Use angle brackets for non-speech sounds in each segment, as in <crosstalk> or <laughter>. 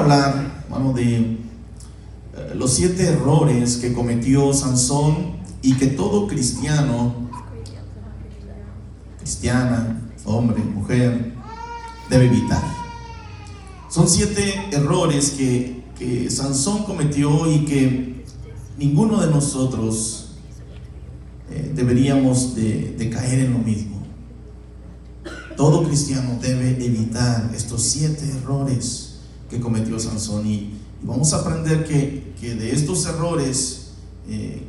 Hablar, hermano, de eh, los siete errores que cometió Sansón y que todo cristiano, cristiana, hombre, mujer, debe evitar. Son siete errores que, Sansón cometió y que ninguno de nosotros eh, deberíamos de, de caer en lo mismo. Todo cristiano debe evitar estos siete errores que cometió Sansón y, vamos a aprender que, que de estos errores eh,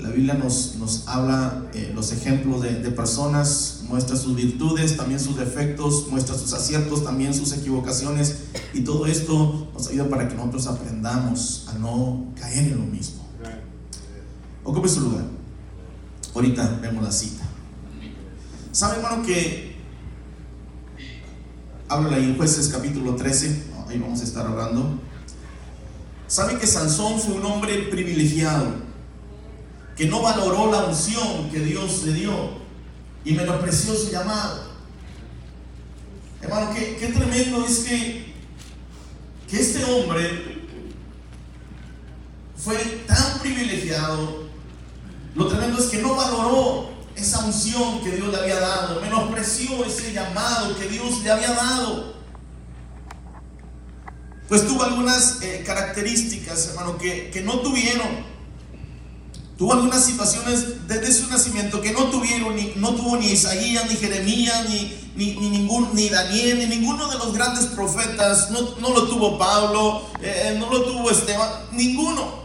la Biblia nos, nos habla eh, los ejemplos de, de personas, muestra sus virtudes, también sus defectos, muestra sus aciertos, también sus equivocaciones y todo esto nos ayuda para que nosotros aprendamos a no caer en lo mismo. Ocupe su lugar. Ahorita vemos la cita. ¿Sabe, hermano, que habla ahí en Jueces capítulo 13? Vamos a estar hablando. ¿Sabe que Sansón fue un hombre privilegiado? Que no valoró la unción que Dios le dio y menospreció su llamado. Hermano, qué, qué tremendo es que, que este hombre fue tan privilegiado. Lo tremendo es que no valoró esa unción que Dios le había dado, menospreció ese llamado que Dios le había dado. Pues tuvo algunas eh, características, hermano, que, que no tuvieron. Tuvo algunas situaciones desde su nacimiento que no tuvieron, ni, no tuvo ni Isaías, ni Jeremías, ni, ni, ni, ningún, ni Daniel, ni ninguno de los grandes profetas. No, no lo tuvo Pablo, eh, no lo tuvo Esteban, ninguno.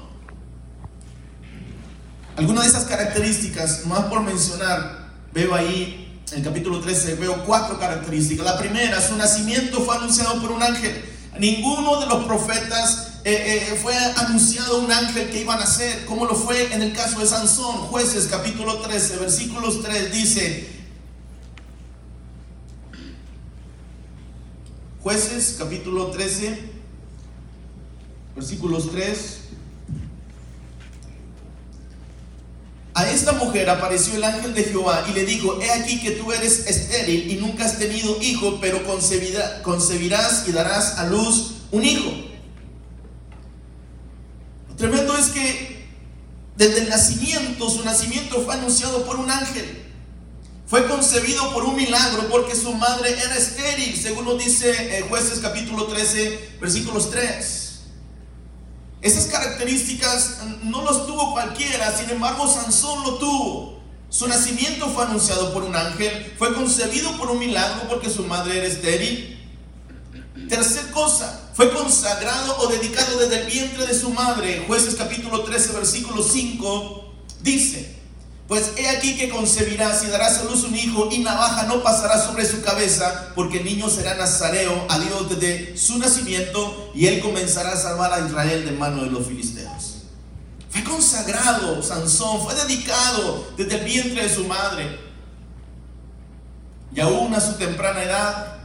Algunas de esas características, más por mencionar, veo ahí en el capítulo 13, veo cuatro características. La primera, su nacimiento fue anunciado por un ángel. Ninguno de los profetas eh, eh, fue anunciado un ángel que iba a nacer, como lo fue en el caso de Sansón. Jueces capítulo 13, versículos 3 dice, Jueces capítulo 13, versículos 3. A esta mujer apareció el ángel de Jehová y le dijo, he aquí que tú eres estéril y nunca has tenido hijo, pero concebirá, concebirás y darás a luz un hijo. Lo tremendo es que desde el nacimiento, su nacimiento fue anunciado por un ángel. Fue concebido por un milagro porque su madre era estéril, según lo dice eh, jueces capítulo 13, versículos 3. Esas características no los tuvo cualquiera, sin embargo Sansón lo tuvo. Su nacimiento fue anunciado por un ángel, fue concebido por un milagro porque su madre era estéril. Tercer cosa, fue consagrado o dedicado desde el vientre de su madre. Jueces capítulo 13, versículo 5 dice, pues he aquí que concebirás y darás a luz un hijo y navaja no pasará sobre su cabeza, porque el niño será nazareo a Dios desde su nacimiento y él comenzará a salvar a Israel de mano de los filisteos. Fue consagrado Sansón, fue dedicado desde el vientre de su madre. Y aún a su temprana edad,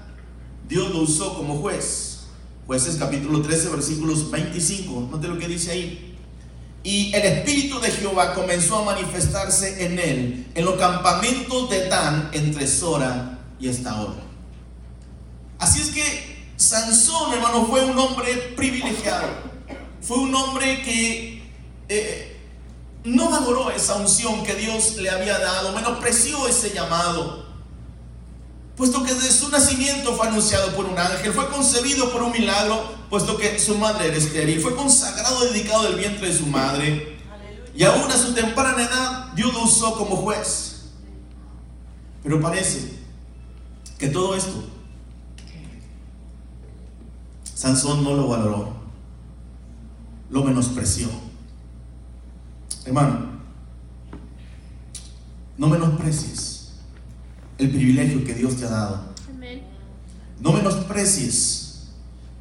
Dios lo usó como juez. Jueces capítulo 13, versículos 25. Note lo que dice ahí. Y el Espíritu de Jehová comenzó a manifestarse en él, en los campamentos de Dan, entre Sora y esta hora. Así es que Sansón, hermano, fue un hombre privilegiado. Fue un hombre que eh, no valoró esa unción que Dios le había dado, menospreció ese llamado. Puesto que desde su nacimiento fue anunciado por un ángel, fue concebido por un milagro, puesto que su madre era estéril, fue consagrado, dedicado del vientre de su madre. Y aún a su temprana edad, Dios lo usó como juez. Pero parece que todo esto, Sansón no lo valoró, lo menospreció. Hermano, no menosprecies el privilegio que Dios te ha dado. No menosprecies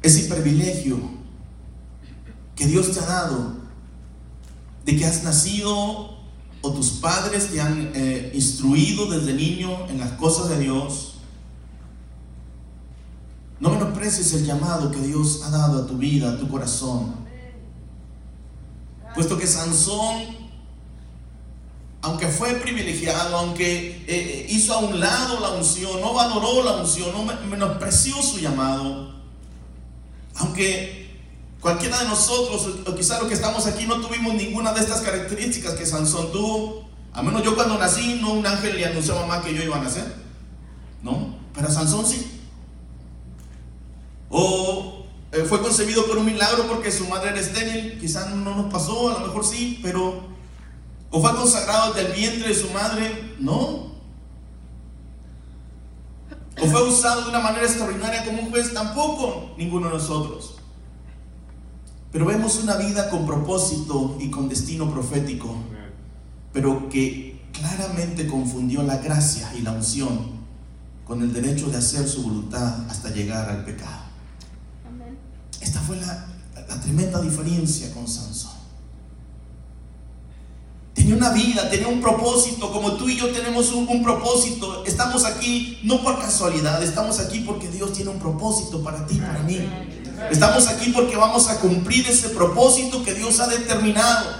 ese privilegio que Dios te ha dado de que has nacido o tus padres te han eh, instruido desde niño en las cosas de Dios. No menosprecies el llamado que Dios ha dado a tu vida, a tu corazón. Puesto que Sansón aunque fue privilegiado, aunque eh, hizo a un lado la unción, no valoró la unción, no menospreció su llamado, Aunque cualquiera de nosotros, o quizá los que estamos aquí, no tuvimos ninguna de estas características que Sansón tuvo. A menos yo cuando nací, no un ángel le anunció a mamá que yo iba a nacer. ¿No? Pero Sansón sí. O eh, fue concebido por un milagro porque su madre era estéril. Quizá no nos pasó, a lo mejor sí, pero... O fue consagrado del vientre de su madre. No. Fue usado de una manera extraordinaria como un juez. Tampoco ninguno de nosotros. Pero vemos una vida con propósito y con destino profético. Pero que claramente confundió la gracia y la unción con el derecho de hacer su voluntad hasta llegar al pecado. Esta fue la, tremenda diferencia con Sansón. Tenía una vida, tenía un propósito, como tú y yo tenemos un, propósito. Estamos aquí no por casualidad, estamos aquí porque Dios tiene un propósito para ti, para mí. Estamos aquí porque vamos a cumplir ese propósito que Dios ha determinado.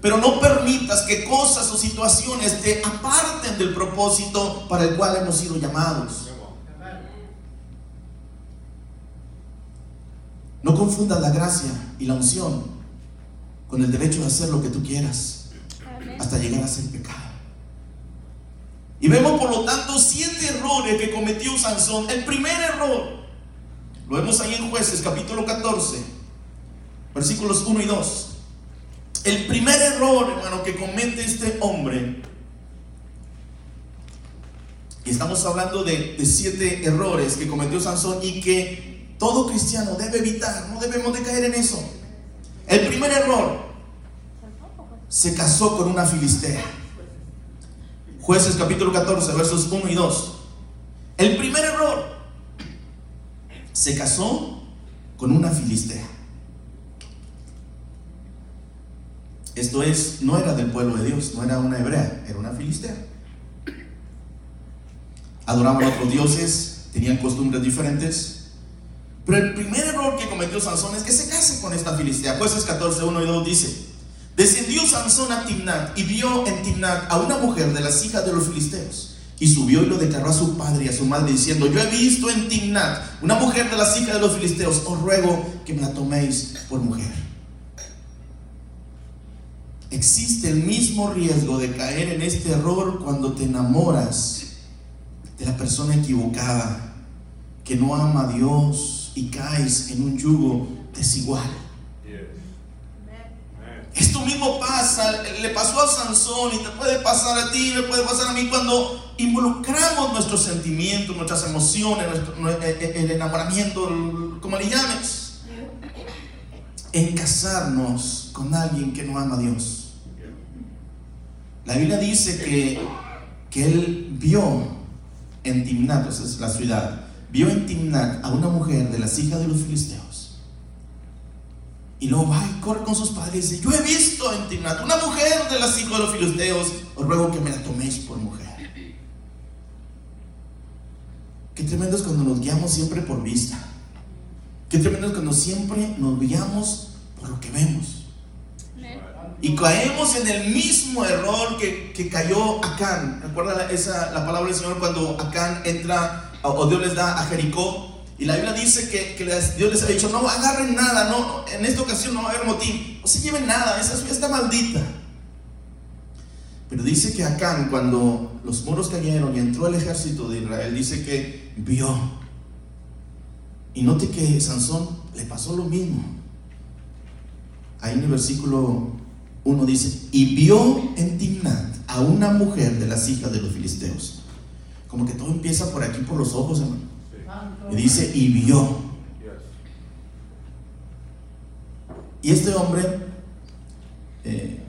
Pero no permitas que cosas o situaciones te aparten del propósito para el cual hemos sido llamados. No confundas la gracia y la unción con el derecho de hacer lo que tú quieras hasta llegar a ser pecado. Y vemos por lo tanto siete errores que cometió Sansón. El primer error, lo vemos ahí en jueces capítulo 14, versículos 1 y 2. El primer error, hermano, que comete este hombre, y estamos hablando de, de siete errores que cometió Sansón y que todo cristiano debe evitar, no debemos de caer en eso. El primer error, se casó con una filistea. Jueces capítulo 14, versos 1 y 2. El primer error, se casó con una filistea. Esto es, no era del pueblo de Dios, no era una hebrea, era una filistea. Adoraban a otros dioses, tenían costumbres diferentes, pero el primer error que cometió Sansón es que se case con esta filistea. Jueces 14, 1 y 2 dice, descendió Sansón a Timnat y vio en Timnat a una mujer de las hijas de los filisteos. Y subió y lo declaró a su padre y a su madre diciendo, yo he visto en Timnat una mujer de las hijas de los filisteos, os ruego que me la toméis por mujer. Existe el mismo riesgo de caer en este error cuando te enamoras de la persona equivocada, que no ama a Dios, y caes en un yugo desigual. Esto mismo pasa, le pasó a Sansón y te puede pasar a ti, le puede pasar a mí cuando involucramos nuestros sentimientos, nuestras emociones, eh, eh, el enamoramiento, como le llames, en casarnos con alguien que no ama a Dios. La Biblia dice que, que él vio en Timnat, es la ciudad, vio en Timnat a una mujer de las hijas de los filisteos. Y luego va y corre con sus padres y dice, yo he visto en Timnat una mujer de las hijas de los filisteos, os ruego que me la toméis por mujer. Qué tremendo es cuando nos guiamos siempre por vista. Qué tremendo es cuando siempre nos guiamos por lo que vemos. Y caemos en el mismo error que, que cayó Acán. ¿Recuerda esa, la palabra del Señor cuando Acán entra o Dios les da a Jericó. Y la Biblia dice que, Dios les ha dicho, no agarren nada, no, en esta ocasión no va a haber motín, no se lleven nada, esa está maldita. Pero dice que Acán, cuando los muros cayeron y entró el ejército de Israel, dice que vio. Y note que Sansón le pasó lo mismo. Ahí en el versículo 1 dice, y vio en Timnat a una mujer de las hijas de los filisteos como que todo empieza por aquí, por los ojos, hermano. Y dice, y vio. Y este hombre, eh,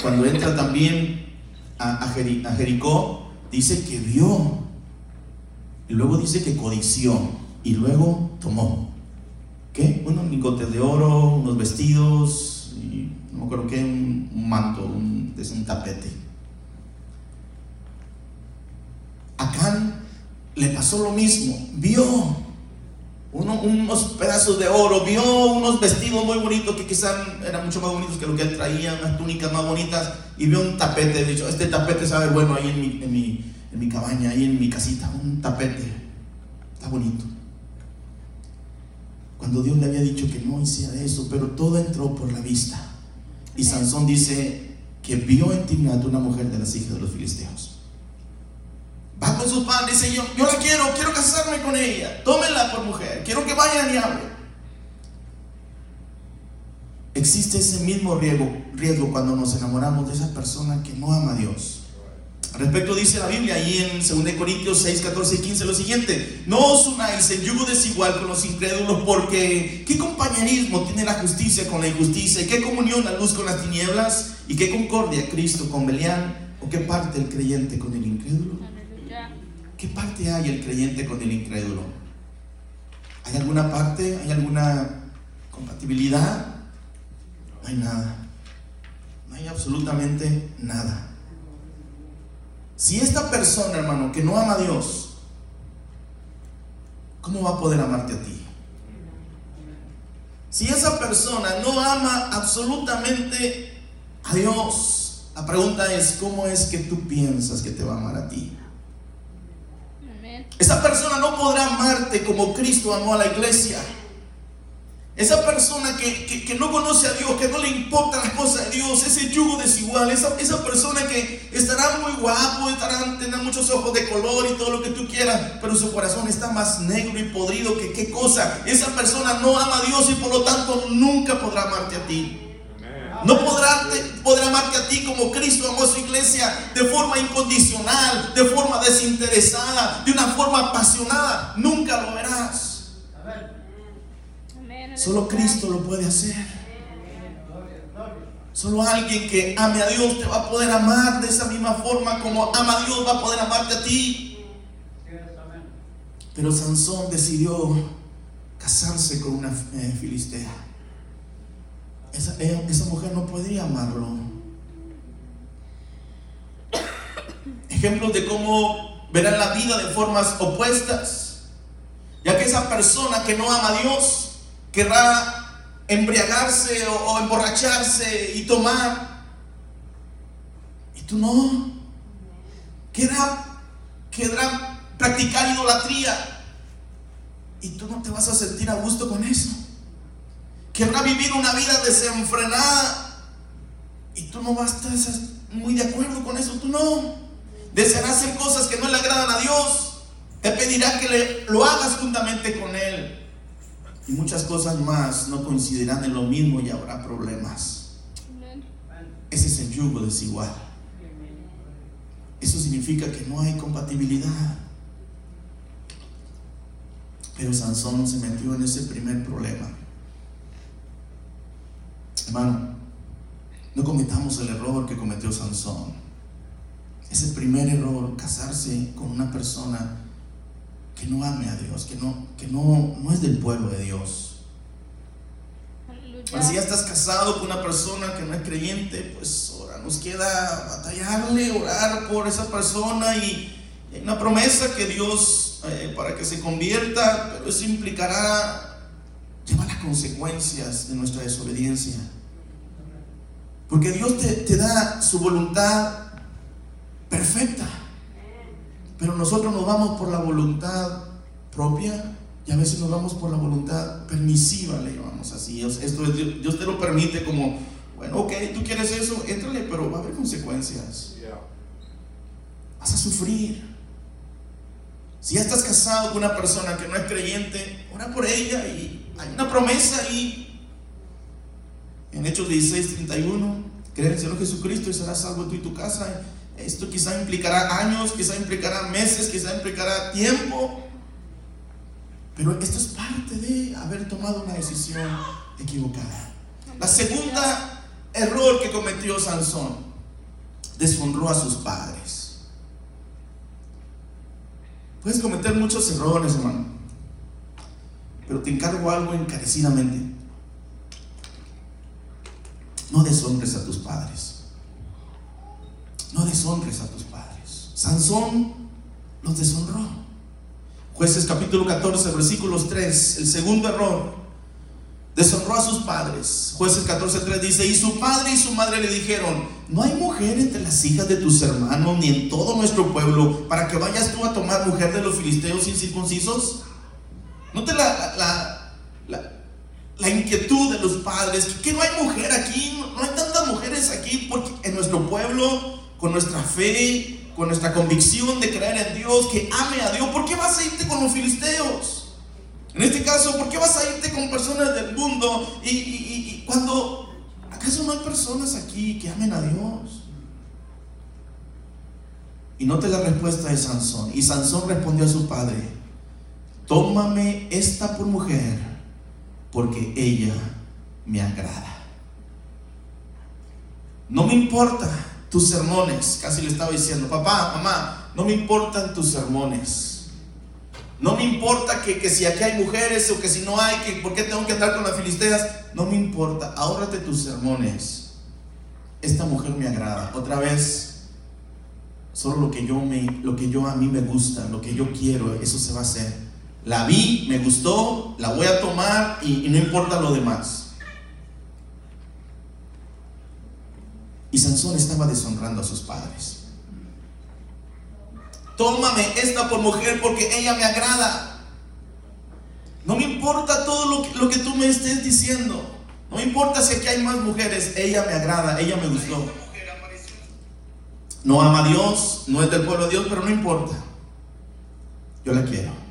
cuando entra también a, Jericó, dice que vio. Y luego dice que codició. Y luego tomó. ¿Qué? Unos lingotes de oro, unos vestidos, y no me acuerdo qué, un, manto, es un tapete. Acán le pasó lo mismo, vio unos pedazos de oro, vio unos vestidos muy bonitos que quizás eran mucho más bonitos que lo que él traía, unas túnicas más bonitas, y vio un tapete, dicho, este tapete sabe bueno ahí en mi, en mi, en mi cabaña, ahí en mi casita, un tapete, está bonito. cuando Dios le había dicho que no hiciera eso, pero todo entró por la vista. Y Sansón dice que vio en Timnat una mujer de las hijas de los filisteos. Con sus padres dice, yo, yo la quiero, quiero casarme con ella, tómenla por mujer, quiero que vayan y hablen. Existe ese mismo riesgo, riesgo cuando nos enamoramos de esa persona que no ama a Dios. respecto dice la Biblia ahí en 2 Corintios 6, 14 y 15 lo siguiente, no os unáis en yugo desigual con los incrédulos porque ¿qué compañerismo tiene la justicia con la injusticia? ¿Y qué comunión la luz con las tinieblas? ¿Y qué concordia Cristo con Belial? ¿O qué parte el creyente con el incrédulo? ¿Qué parte hay el creyente con el incrédulo? ¿Hay alguna parte? ¿Hay alguna compatibilidad? No hay nada. No hay absolutamente nada. Si esta persona, hermano, que no ama a Dios, ¿cómo va a poder amarte a ti? Si esa persona no ama absolutamente a Dios, la pregunta es, ¿cómo es que tú piensas que te va a amar a ti? Esa persona no podrá amarte como Cristo amó a la iglesia. Esa persona que, no conoce a Dios, que no le importa las cosas de Dios, ese yugo desigual, esa, esa persona que estará muy guapo, estará, tendrá muchos ojos de color y todo lo que tú quieras, pero su corazón está más negro y podrido que qué cosa. Esa persona no ama a Dios y por lo tanto nunca podrá amarte a ti. No podrá, amarte a ti como Cristo amó a su iglesia de forma incondicional, de forma desinteresada, de una forma apasionada. Nunca lo verás. Solo Cristo lo puede hacer. Solo alguien que ame a Dios te va a poder amar de esa misma forma como ama a Dios va a poder amarte a ti. Pero Sansón decidió casarse con una eh, filistea. Esa, esa mujer no podría amarlo. Ejemplos de cómo verán la vida de formas opuestas. Ya que esa persona que no ama a Dios querrá embriagarse o, emborracharse y tomar. Y tú no. Querrá, querrá practicar idolatría. Y tú no te vas a sentir a gusto con eso. Querrá vivir una vida desenfrenada. Y tú no vas a estar muy de acuerdo con eso. Tú no. Deseará hacer cosas que no le agradan a Dios. Te pedirá que le, lo hagas juntamente con Él y muchas cosas más no coincidirán en lo mismo y habrá problemas. Ese es el yugo desigual. Eso significa que no hay compatibilidad. Pero Sansón se metió en ese primer problema. Hermano, no cometamos el error que cometió Sansón. Ese primer error, casarse con una persona que no ame a Dios, que no, que no, no es del pueblo de Dios. si ya estás casado con una persona que no es creyente, pues ahora nos queda batallarle, orar por esa persona y hay una promesa que Dios eh, para que se convierta, pero eso implicará consecuencias de nuestra desobediencia. Porque Dios te, te da su voluntad perfecta. Pero nosotros nos vamos por la voluntad propia y a veces nos vamos por la voluntad permisiva, le llamamos así. Esto Dios, te lo permite como, bueno, ok, tú quieres eso, éntrale, pero va a haber consecuencias. Vas a sufrir. Si ya estás casado con una persona que no es creyente, ora por ella y hay una promesa ahí. En Hechos 16, 31, cree en el Señor Jesucristo y serás salvo tú y tu casa. Esto quizá implicará años, quizá implicará meses, quizá implicará tiempo. Pero esto es parte de haber tomado una decisión equivocada. La segunda error que cometió Sansón, deshonró a sus padres. Puedes cometer muchos errores, hermano. Pero te encargo algo encarecidamente. No deshonres a tus padres no deshonres a tus padres. Sansón los deshonró. Jueces capítulo 14, versículos 3, el segundo error. Deshonró a sus padres. Jueces 14, 3 dice, y su padre y su madre le dijeron, no hay mujer entre las hijas de tus hermanos ni en todo nuestro pueblo para que vayas tú a tomar mujer de los filisteos incircuncisos. Note la, la, la inquietud de los padres, que, no hay mujer aquí, no, hay tantas mujeres aquí, porque en nuestro pueblo, con nuestra fe, con nuestra convicción de creer en Dios, que ame a Dios, ¿por qué vas a irte con los filisteos? En este caso, ¿por qué vas a irte con personas del mundo? Y, y cuando, ¿acaso no hay personas aquí que amen a Dios? Y note la respuesta de Sansón. Y Sansón respondió a su padre, tómame esta por mujer, porque ella me agrada. No me importa tus sermones, casi le estaba diciendo, papá, mamá, no me importan tus sermones. No me importa que, que, si aquí hay mujeres o que si no hay, que por qué tengo que andar con las filisteas. No me importa, ahórrate tus sermones. Esta mujer me agrada. Otra vez, Solo lo que yo me, lo que yo a mí me gusta, lo que yo quiero, eso se va a hacer. La vi, me gustó, la voy a tomar y, no importa lo demás. Y Sansón estaba deshonrando a sus padres. Tómame esta por mujer porque ella me agrada. No me importa todo lo que, lo que tú me estés diciendo. No me importa si aquí hay más mujeres. Ella me agrada, ella me gustó. No ama a Dios, no es del pueblo de Dios, pero no importa. Yo la quiero.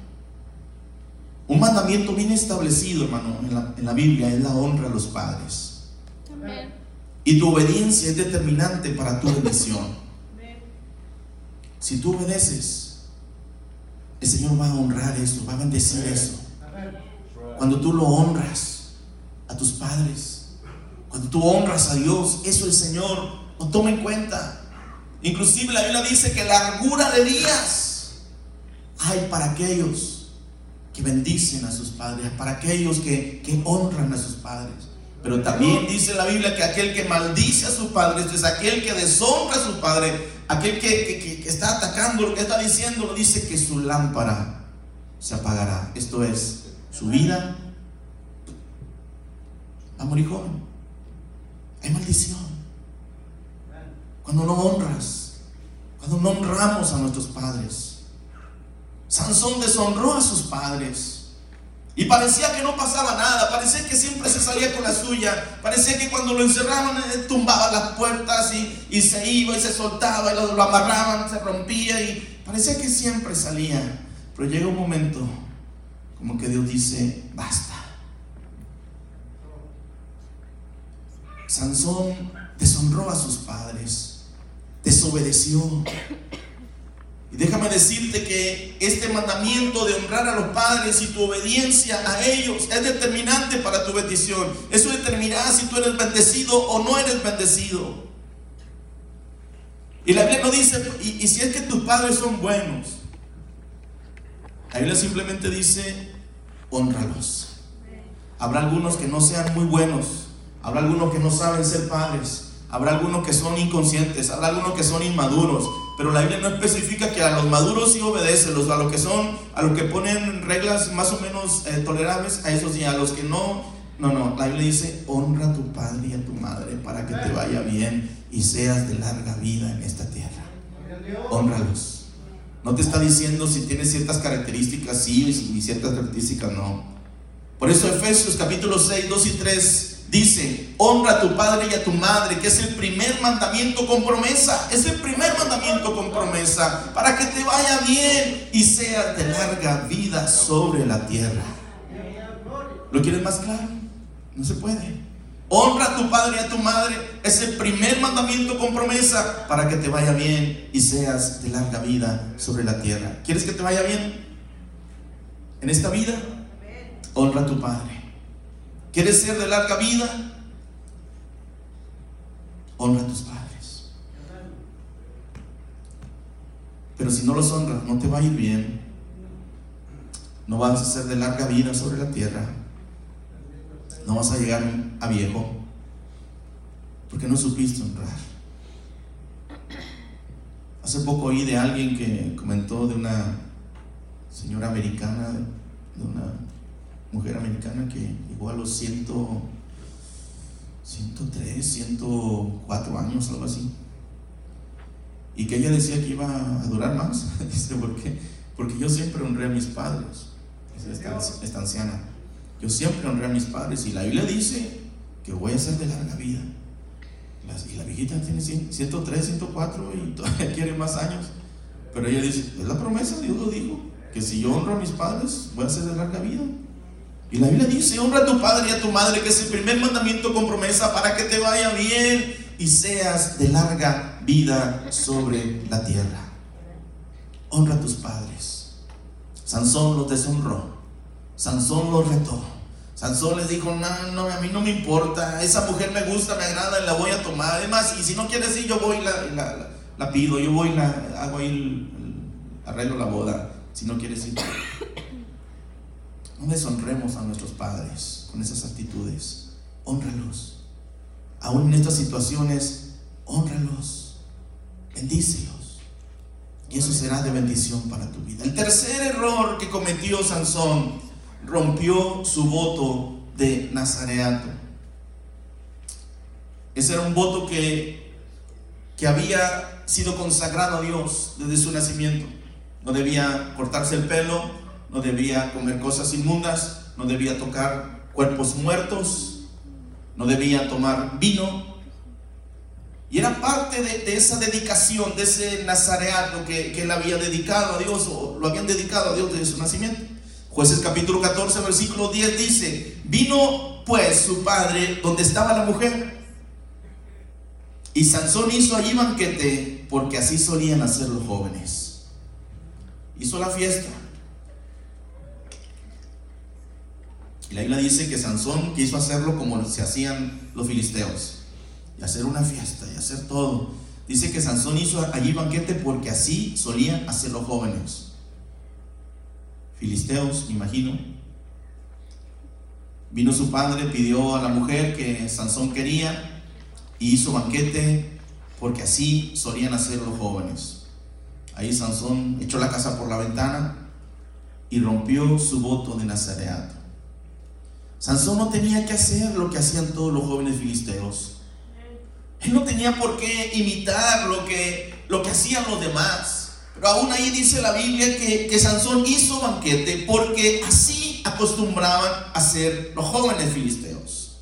Un mandamiento bien establecido, hermano, en la, Biblia es la honra a los padres. Y tu obediencia es determinante para tu bendición. Si tú obedeces, el Señor va a honrar eso, va a bendecir eso. Cuando tú lo honras a tus padres, cuando tú honras a Dios, eso el Señor lo toma en cuenta. Inclusive la Biblia dice que largura de días hay para aquellos que bendicen a sus padres, para aquellos que, honran a sus padres. Pero también dice la Biblia que aquel que maldice a sus padres es aquel que deshonra a su padre, aquel que, que, está atacando lo que está diciendo, dice que su lámpara se apagará. Esto es, su vida va a morir joven. Hay maldición. Cuando no honras, cuando no honramos a nuestros padres. Sansón deshonró a sus padres. Y parecía que no pasaba nada, parecía que siempre se salía con la suya, parecía que cuando lo encerraban eh, tumbaba las puertas y, se iba y se soltaba y lo, lo amarraban, se rompía y parecía que siempre salía. Pero llega un momento como que Dios dice, basta. Sansón deshonró a sus padres desobedeció. Y déjame decirte que este mandamiento de honrar a los padres y tu obediencia a ellos es determinante para tu bendición. Eso determinará si tú eres bendecido o no eres bendecido. Y la Biblia no dice, y, si es que tus padres son buenos, la Biblia simplemente dice, honralos. Habrá algunos que no sean muy buenos, habrá algunos que no saben ser padres, Habrá algunos que son inconscientes, habrá algunos que son inmaduros, pero la Biblia no especifica que a los maduros sí obedece, los, a los que son, a los que ponen reglas más o menos eh, tolerables, a esos sí, a los que no, no, no, la Biblia dice, honra a tu padre y a tu madre para que te vaya bien y seas de larga vida en esta tierra. Honralos. No te está diciendo si tienes ciertas características sí y ciertas características no. Por eso Efesios capítulo 6, 2 y 3 Dice, honra a tu padre y a tu madre, que es el primer mandamiento con promesa. Es el primer mandamiento con promesa, para que te vaya bien y seas de larga vida sobre la tierra. ¿Lo quieres más claro? No se puede. Honra a tu padre y a tu madre. Es el primer mandamiento con promesa para que te vaya bien y seas de larga vida sobre la tierra. ¿Quieres que te vaya bien en esta vida? Honra a tu padre. ¿Quieres ser de larga vida? Honra a tus padres. Pero si no los honras, no te va a ir bien. No vas a ser de larga vida sobre la tierra. No vas a llegar a viejo. Porque no supiste honrar. Hace poco oí de alguien que comentó de una señora americana, de una mujer americana que llegó a los 100, 103, 104 años, algo así. Y que ella decía que iba a durar más. <laughs> Dice, ¿por qué? Porque yo siempre honré a mis padres. Esta, esta anciana. yo siempre honré a mis padres y la Biblia dice que voy a ser de larga vida. y la viejita tiene 103, 104 y todavía <laughs> quiere más años. Pero ella dice, es la promesa, Dios lo dijo, que si yo honro a mis padres, voy a ser de larga vida. Y la Biblia dice, honra a tu padre y a tu madre, que es el primer mandamiento con promesa para que te vaya bien y seas de larga vida sobre la tierra. Honra a tus padres. Sansón los deshonró. Sansón los retó. Sansón les dijo, no, no, a mí no me importa, esa mujer me gusta, me agrada la voy a tomar. Además, y si no quieres ir, yo voy la, la, pido, yo voy la, hago ahí, arreglo la boda, si no quieres ir. No deshonremos a nuestros padres con esas actitudes. Honralos. Aún en estas situaciones, honralos. Bendícelos. Y eso será de bendición para tu vida. El tercer error que cometió Sansón rompió su voto de nazareato. Ese era un voto que, que había sido consagrado a Dios desde su nacimiento. No debía cortarse el pelo, no debía comer cosas inmundas, no debía tocar cuerpos muertos, no debía tomar vino. Y era parte de, esa dedicación, de ese nazareato que, que él había dedicado a Dios, o lo habían dedicado a Dios desde su nacimiento. Jueces capítulo 14, versículo 10 dice, vino pues su padre donde estaba la mujer. Y Sansón hizo allí banquete porque así solían hacer los jóvenes. Hizo la fiesta. La Biblia dice que Sansón quiso hacerlo como se hacían los filisteos. Y hacer una fiesta y hacer todo. Dice que Sansón hizo allí banquete porque así solían hacer los jóvenes filisteos, me imagino. Vino su padre, pidió a la mujer que Sansón quería y hizo banquete porque así solían hacer los jóvenes. Ahí Sansón echó la casa por la ventana y rompió su voto de nazareato. Sansón no tenía que hacer lo que hacían todos los jóvenes filisteos. Él no tenía por qué imitar lo que, lo que hacían los demás. Pero aún ahí dice la Biblia que, que Sansón hizo banquete porque así acostumbraban a hacer los jóvenes filisteos.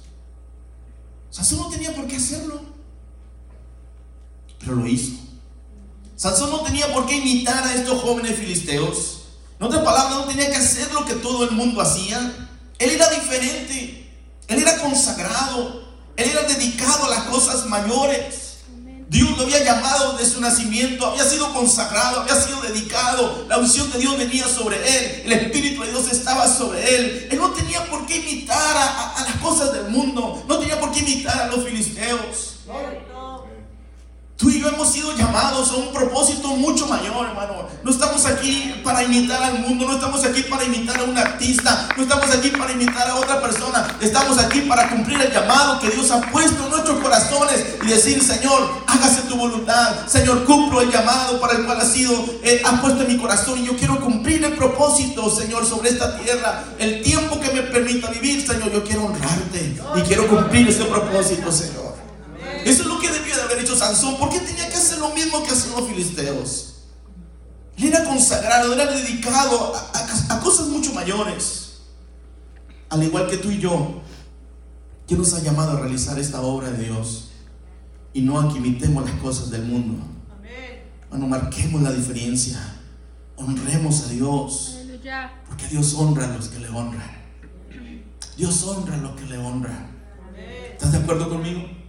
Sansón no tenía por qué hacerlo, pero lo hizo. Sansón no tenía por qué imitar a estos jóvenes filisteos. En otras palabras, no tenía que hacer lo que todo el mundo hacía. Él era diferente. Él era consagrado. Él era dedicado a las cosas mayores. Dios lo había llamado desde su nacimiento, había sido consagrado, había sido dedicado, la unción de Dios venía sobre él, el Espíritu de Dios estaba sobre él. Él no tenía por qué imitar a, las cosas del mundo, no tenía por qué imitar a los filisteos. Tú y yo hemos sido llamados a un propósito mucho mayor, hermano. No estamos aquí para imitar al mundo, no estamos aquí para imitar a un artista, no estamos aquí para imitar a otra persona. Estamos aquí para cumplir el llamado que Dios ha puesto en nuestros corazones y decir, Señor, hágase tu voluntad. Señor, cumplo el llamado para el cual ha sido, eh, puesto en mi corazón y yo quiero cumplir el propósito, Señor, sobre esta tierra. El tiempo que me permita vivir, Señor, yo quiero honrarte y quiero cumplir ese propósito, Señor. Eso es lo que haber hecho Sansón. ¿Por qué tenía que hacer lo mismo que hacían los filisteos? Él era consagrado, era dedicado a, cosas mucho mayores. Al igual que tú y yo, que nos ha llamado a realizar esta obra de Dios y no a que imitemos las cosas del mundo. Bueno, marquemos la diferencia. Honremos a Dios. Porque Dios honra a los que le honran. Dios honra a los que le honran. ¿Estás de acuerdo conmigo?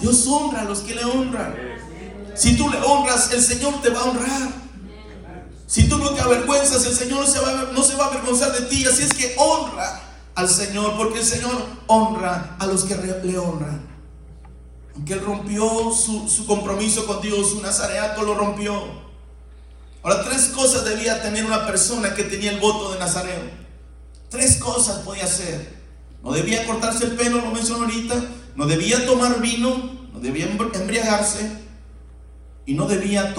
Dios honra a los que le honran. Si tú le honras, el Señor te va a honrar. Si tú no te avergüenzas, el Señor no se va a avergonzar de ti. Así es que honra al Señor, porque el Señor honra a los que le honran. Aunque Él rompió su, su compromiso con Dios, su nazareato lo rompió. Ahora, tres cosas debía tener una persona que tenía el voto de Nazareo. Tres cosas podía hacer. No debía cortarse el pelo, lo menciono ahorita no debía tomar vino, no debía embriagarse y no debía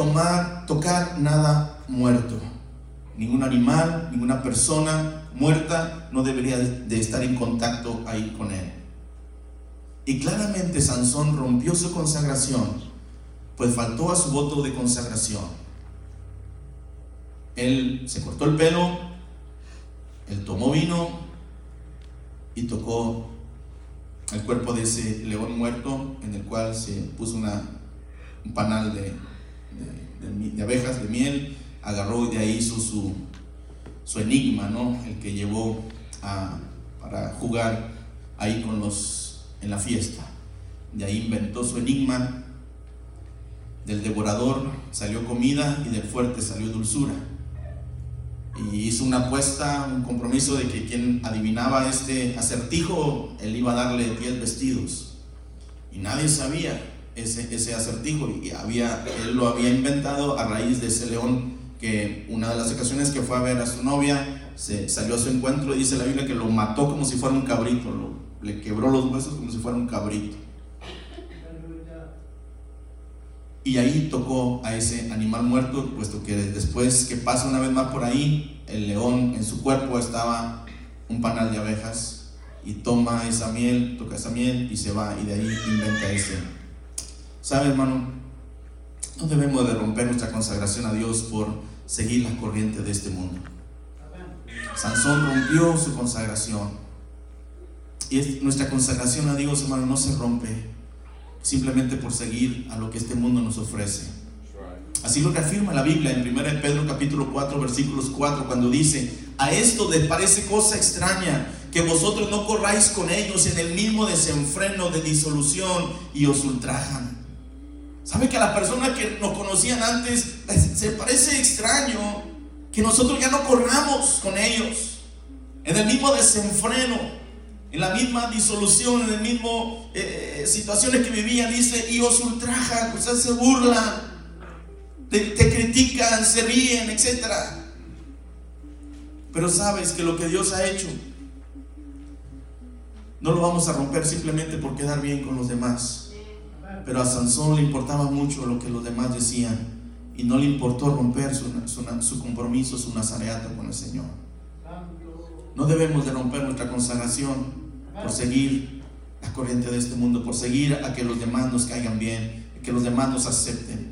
tocar nada muerto. Ningún animal, ninguna persona muerta no debería de estar en contacto ahí con él. Y claramente Sansón rompió su consagración, pues faltó a su voto de consagración. Él se cortó el pelo, él tomó vino, y tocó el cuerpo de ese león muerto en el cual se puso una, un panal de, abejas, de miel, agarró y de ahí hizo su, su enigma, ¿no? El que llevó a, para jugar ahí con los en la fiesta. De ahí inventó su enigma. Del devorador salió comida y del fuerte salió dulzura. Y hizo una apuesta, un compromiso de que quien adivinaba este acertijo, él iba a darle 10 vestidos. Y nadie sabía ese, ese acertijo y había, él lo había inventado a raíz de ese león que una de las ocasiones que fue a ver a su novia, se salió a su encuentro y dice la Biblia que lo mató como si fuera un cabrito, le quebró los huesos como si fuera un cabrito. Y ahí tocó a ese animal muerto, puesto que después que pasa una vez más por ahí, el león en su cuerpo estaba un panal de abejas y toma esa miel, toca esa miel y se va y de ahí inventa ese. ¿Sabe hermano? No debemos de romper nuestra consagración a Dios por seguir la corriente de este mundo. Sansón rompió su consagración. Y nuestra consagración a Dios, hermano, no se rompe simplemente por seguir a lo que este mundo nos ofrece. Así lo reafirma la Biblia en 1 Pedro capítulo 4 versículos 4 cuando dice, a esto les parece cosa extraña que vosotros no corráis con ellos en el mismo desenfreno de disolución y os ultrajan. ¿Sabe que a las personas que nos conocían antes se parece extraño que nosotros ya no corramos con ellos en el mismo desenfreno? En la misma disolución, en el mismo eh, situaciones que vivían, dice, y os ultrajan, o sea, se burlan, te, critican, se ríen, etc. Pero sabes que lo que Dios ha hecho, no lo vamos a romper simplemente por quedar bien con los demás. Pero a Sansón le importaba mucho lo que los demás decían y no le importó romper su, su compromiso, su nazareato con el Señor. No debemos de romper nuestra consagración por seguir la corriente de este mundo, por seguir a que los demás nos caigan bien, que los demás nos acepten.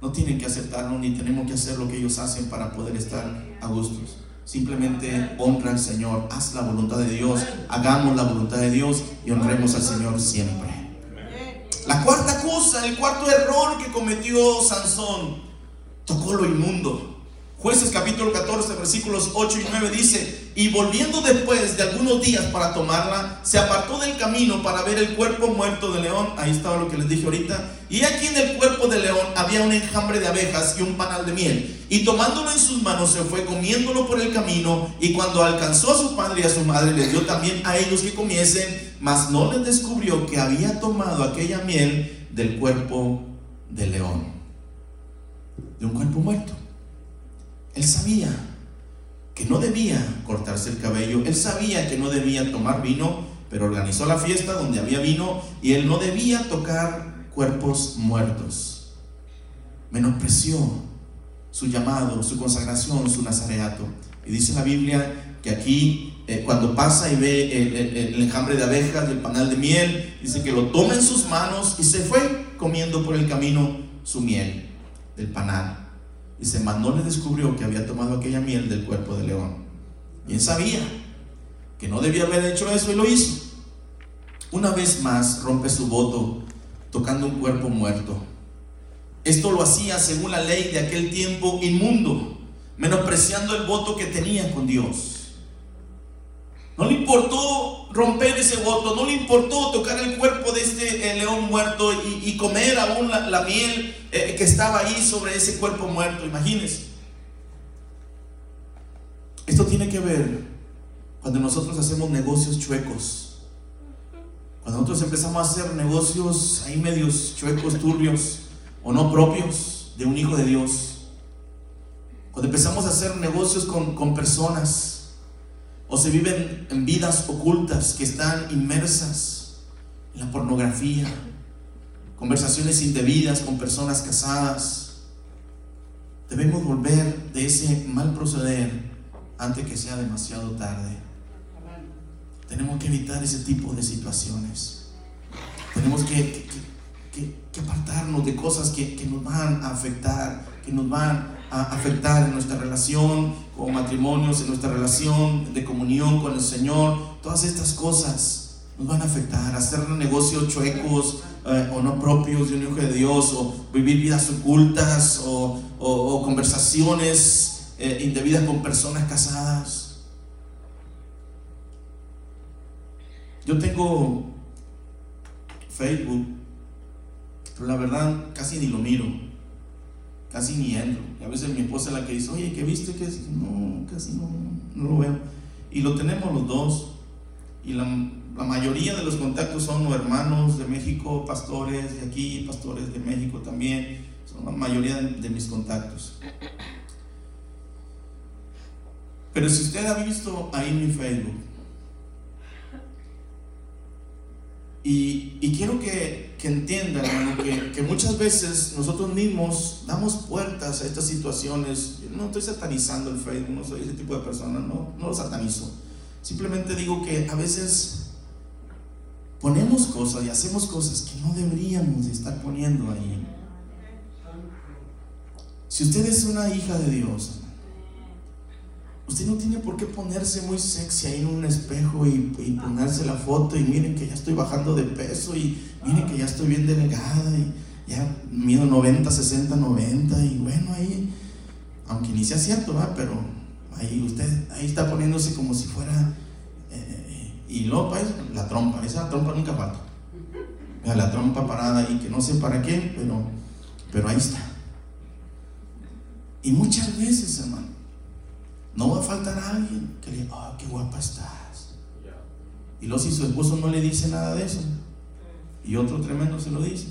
No tienen que aceptarlo ni tenemos que hacer lo que ellos hacen para poder estar a gustos. Simplemente honra al Señor, haz la voluntad de Dios, hagamos la voluntad de Dios y honremos al Señor siempre. La cuarta cosa, el cuarto error que cometió Sansón, tocó lo inmundo. Jueces capítulo 14, versículos 8 y 9 dice, y volviendo después de algunos días para tomarla, se apartó del camino para ver el cuerpo muerto de león, ahí estaba lo que les dije ahorita, y aquí en el cuerpo de león había un enjambre de abejas y un panal de miel, y tomándolo en sus manos se fue comiéndolo por el camino, y cuando alcanzó a su padre y a su madre, les dio también a ellos que comiesen, mas no les descubrió que había tomado aquella miel del cuerpo de león, de un cuerpo muerto. Él sabía que no debía cortarse el cabello, él sabía que no debía tomar vino, pero organizó la fiesta donde había vino y él no debía tocar cuerpos muertos. Menospreció su llamado, su consagración, su nazareato. Y dice la Biblia que aquí, eh, cuando pasa y ve el, enjambre de abejas, el panal de miel, dice que lo toma en sus manos y se fue comiendo por el camino su miel del panal. Dice, mas no le descubrió que había tomado aquella miel del cuerpo de león. Bien sabía que no debía haber hecho eso y lo hizo. Una vez más rompe su voto tocando un cuerpo muerto. Esto lo hacía según la ley de aquel tiempo inmundo, menospreciando el voto que tenía con Dios. No le importó romper ese voto, no le importó tocar el cuerpo de este eh, león muerto y, comer aún la, miel eh, que estaba ahí sobre ese cuerpo muerto, imagínense. Esto tiene que ver cuando nosotros hacemos negocios chuecos, cuando nosotros empezamos a hacer negocios ahí medios chuecos, turbios o no propios de un hijo de Dios, cuando empezamos a hacer negocios con, con personas, o se viven en vidas ocultas que están inmersas en la pornografía, conversaciones indebidas con personas casadas. Debemos volver de ese mal proceder antes que sea demasiado tarde. Tenemos que evitar ese tipo de situaciones. Tenemos que, apartarnos de cosas que, nos van a afectar, que nos van a afectar en nuestra relación con matrimonios, en nuestra relación de comunión con el Señor. Todas estas cosas nos van a afectar. Hacer negocios chuecos eh, o no propios de un hijo de Dios, o vivir vidas ocultas, o, conversaciones eh, indebidas con personas casadas. Yo tengo Facebook, pero la verdad casi ni lo miro, casi ni entro. Y a veces mi esposa es la que dice, oye, ¿qué viste? que No, casi no, no lo veo. Y lo tenemos los dos. Y la, mayoría de los contactos son hermanos de México, pastores de aquí, pastores de México también. Son la mayoría de mis contactos. Pero si usted ha visto ahí mi Facebook, y, quiero que, que entiendan, hermano, que, muchas veces nosotros mismos damos puertas a estas situaciones. Yo no estoy satanizando el Facebook, no soy ese tipo de persona, no, no lo satanizo. Simplemente digo que a veces ponemos cosas y hacemos cosas que no deberíamos estar poniendo ahí. Si usted es una hija de Dios, Usted no tiene por qué ponerse muy sexy ahí en un espejo y, ponerse la foto y miren que ya estoy bajando de peso y miren que ya estoy bien delgada y ya mido 90, 60, 90 y bueno ahí, aunque ni sea cierto, ¿verdad? pero ahí usted ahí está poniéndose como si fuera eh, y luego pues, la trompa, esa trompa nunca falta. La trompa parada ahí que no sé para qué, pero, pero ahí está. Y muchas veces, hermano, no va a faltar alguien que le diga, oh, qué guapa estás. Y luego si su esposo no le dice nada de eso, y otro tremendo se lo dice,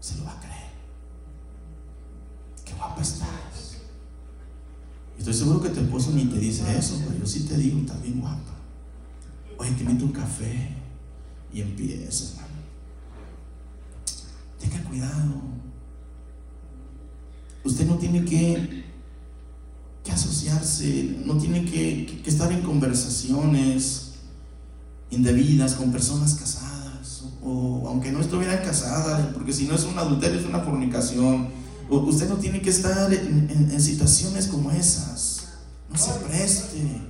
se lo va a creer. Qué guapa estás. Estoy seguro que tu esposo ni te dice eso, pero yo sí te digo, está bien guapa. Oye, te meto un café y empieza, hermano. Tenga cuidado. Usted no tiene que que asociarse, no tiene que, estar en conversaciones indebidas con personas casadas, o, aunque no estuvieran casadas, porque si no es un adulterio, es una fornicación. usted no tiene que estar en, situaciones como esas. No se preste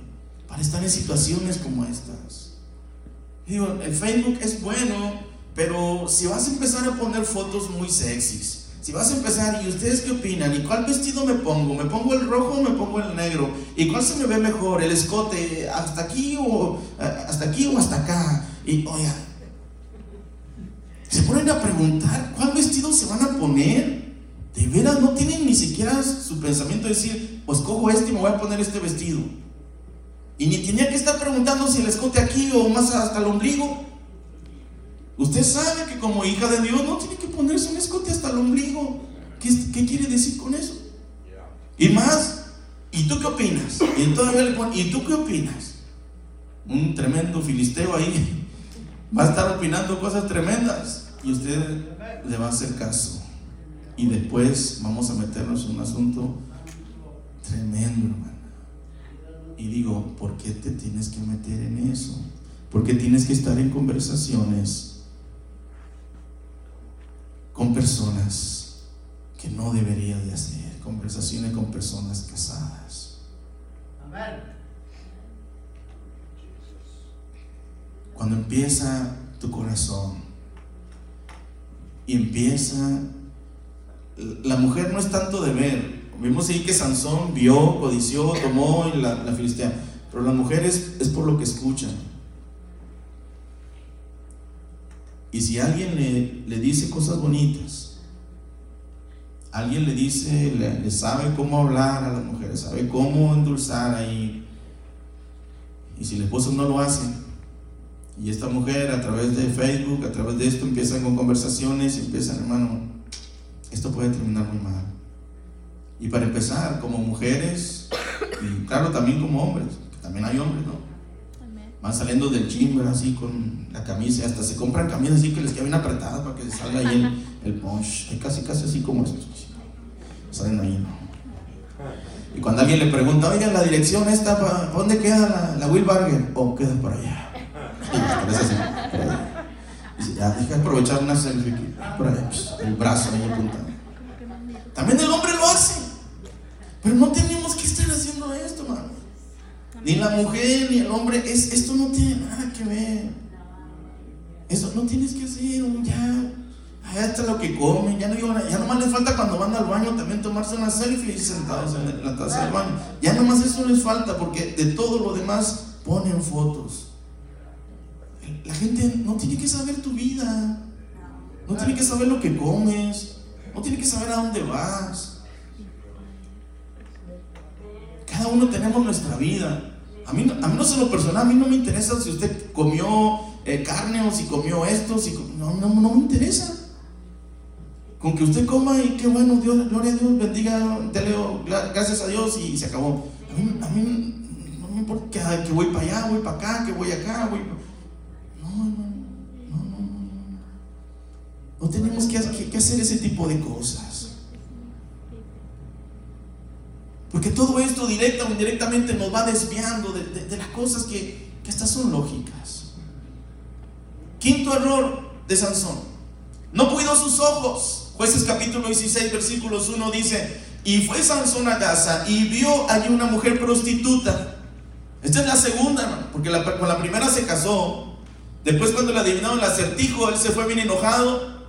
para estar en situaciones como estas. Digo, el Facebook es bueno, pero si vas a empezar a poner fotos muy sexys, si vas a empezar, ¿y ustedes qué opinan? ¿Y cuál vestido me pongo? ¿Me pongo el rojo o me pongo el negro? ¿Y cuál se me ve mejor? ¿El escote hasta aquí o hasta aquí o hasta acá? Y oiga, se ponen a preguntar cuál vestido se van a poner. De veras no tienen ni siquiera su pensamiento de decir, pues cojo este y me voy a poner este vestido. Y ni tenía que estar preguntando si el escote aquí o más hasta el ombligo. Usted sabe que como hija de Dios no tiene que ponerse un escote hasta el ombligo. ¿Qué, quiere decir con eso? Y más, ¿y tú qué opinas? Y, ¿y tú qué opinas? Un tremendo filisteo ahí <laughs> va a estar opinando cosas tremendas y usted le va a hacer caso. Y después vamos a meternos en un asunto tremendo, hermano. Y digo, ¿por qué te tienes que meter en eso? ¿Por qué tienes que estar en conversaciones con personas que no debería de hacer, conversaciones con personas casadas. Cuando empieza tu corazón y empieza, la mujer no es tanto de ver. Vimos ahí que Sansón vio, codició, tomó la, la filistea, pero la mujer es, es por lo que escuchan. Y si alguien le, dice cosas bonitas, alguien le dice, le, sabe cómo hablar a las mujeres, sabe cómo endulzar ahí. Y si el esposo no lo hace, y esta mujer a través de Facebook, a través de esto, empiezan con conversaciones empiezan, hermano, esto puede terminar muy mal. Y para empezar, como mujeres, y claro, también como hombres, también hay hombres, ¿no? Van saliendo del gym, así con la camisa, hasta se compran camisas así que les queda bien apretadas para que se salga ahí el, <laughs> el punch, casi casi así como estos, salen ahí, ¿no? Y cuando alguien le pregunta, oiga, la dirección esta, ¿para dónde queda la, la Will Barger? Oh, queda por allá. Y así, por allá. Y dice, ya, deja de aprovechar una selfie, por allá, pues, el brazo ahí apuntando. También el hombre lo hace. Pero no tenemos Ni la mujer ni el hombre, es, esto no tiene nada que ver. Eso no tienes que hacer, ya. Ya está lo que comen, ya no digo ya nomás les falta cuando van al baño también tomarse una selfie sentados en la taza del baño. Ya nomás eso les falta porque de todo lo demás ponen fotos. La gente no tiene que saber tu vida, no tiene que saber lo que comes, no tiene que saber a dónde vas. Cada uno tenemos nuestra vida. A mí, a mí no se lo personal, a mí no me interesa si usted comió eh, carne o si comió esto, si no, no, no me interesa. Con que usted coma y qué bueno, Dios, gloria a Dios, bendiga, dele gracias a Dios y se acabó. A mí, a mí no me importa que, voy para allá, voy para acá, que voy acá, voy. No, no, no, no, no. No tenemos que, hacer ese tipo de cosas. Porque todo esto directa o indirectamente nos va desviando de, las cosas que, que estas son lógicas. Quinto error de Sansón. No cuidó sus ojos. Jueces capítulo 16, versículos 1 dice, y fue Sansón a Gaza y vio allí una mujer prostituta. Esta es la segunda, porque con la primera se casó. Después cuando le adivinaron el acertijo, él se fue bien enojado.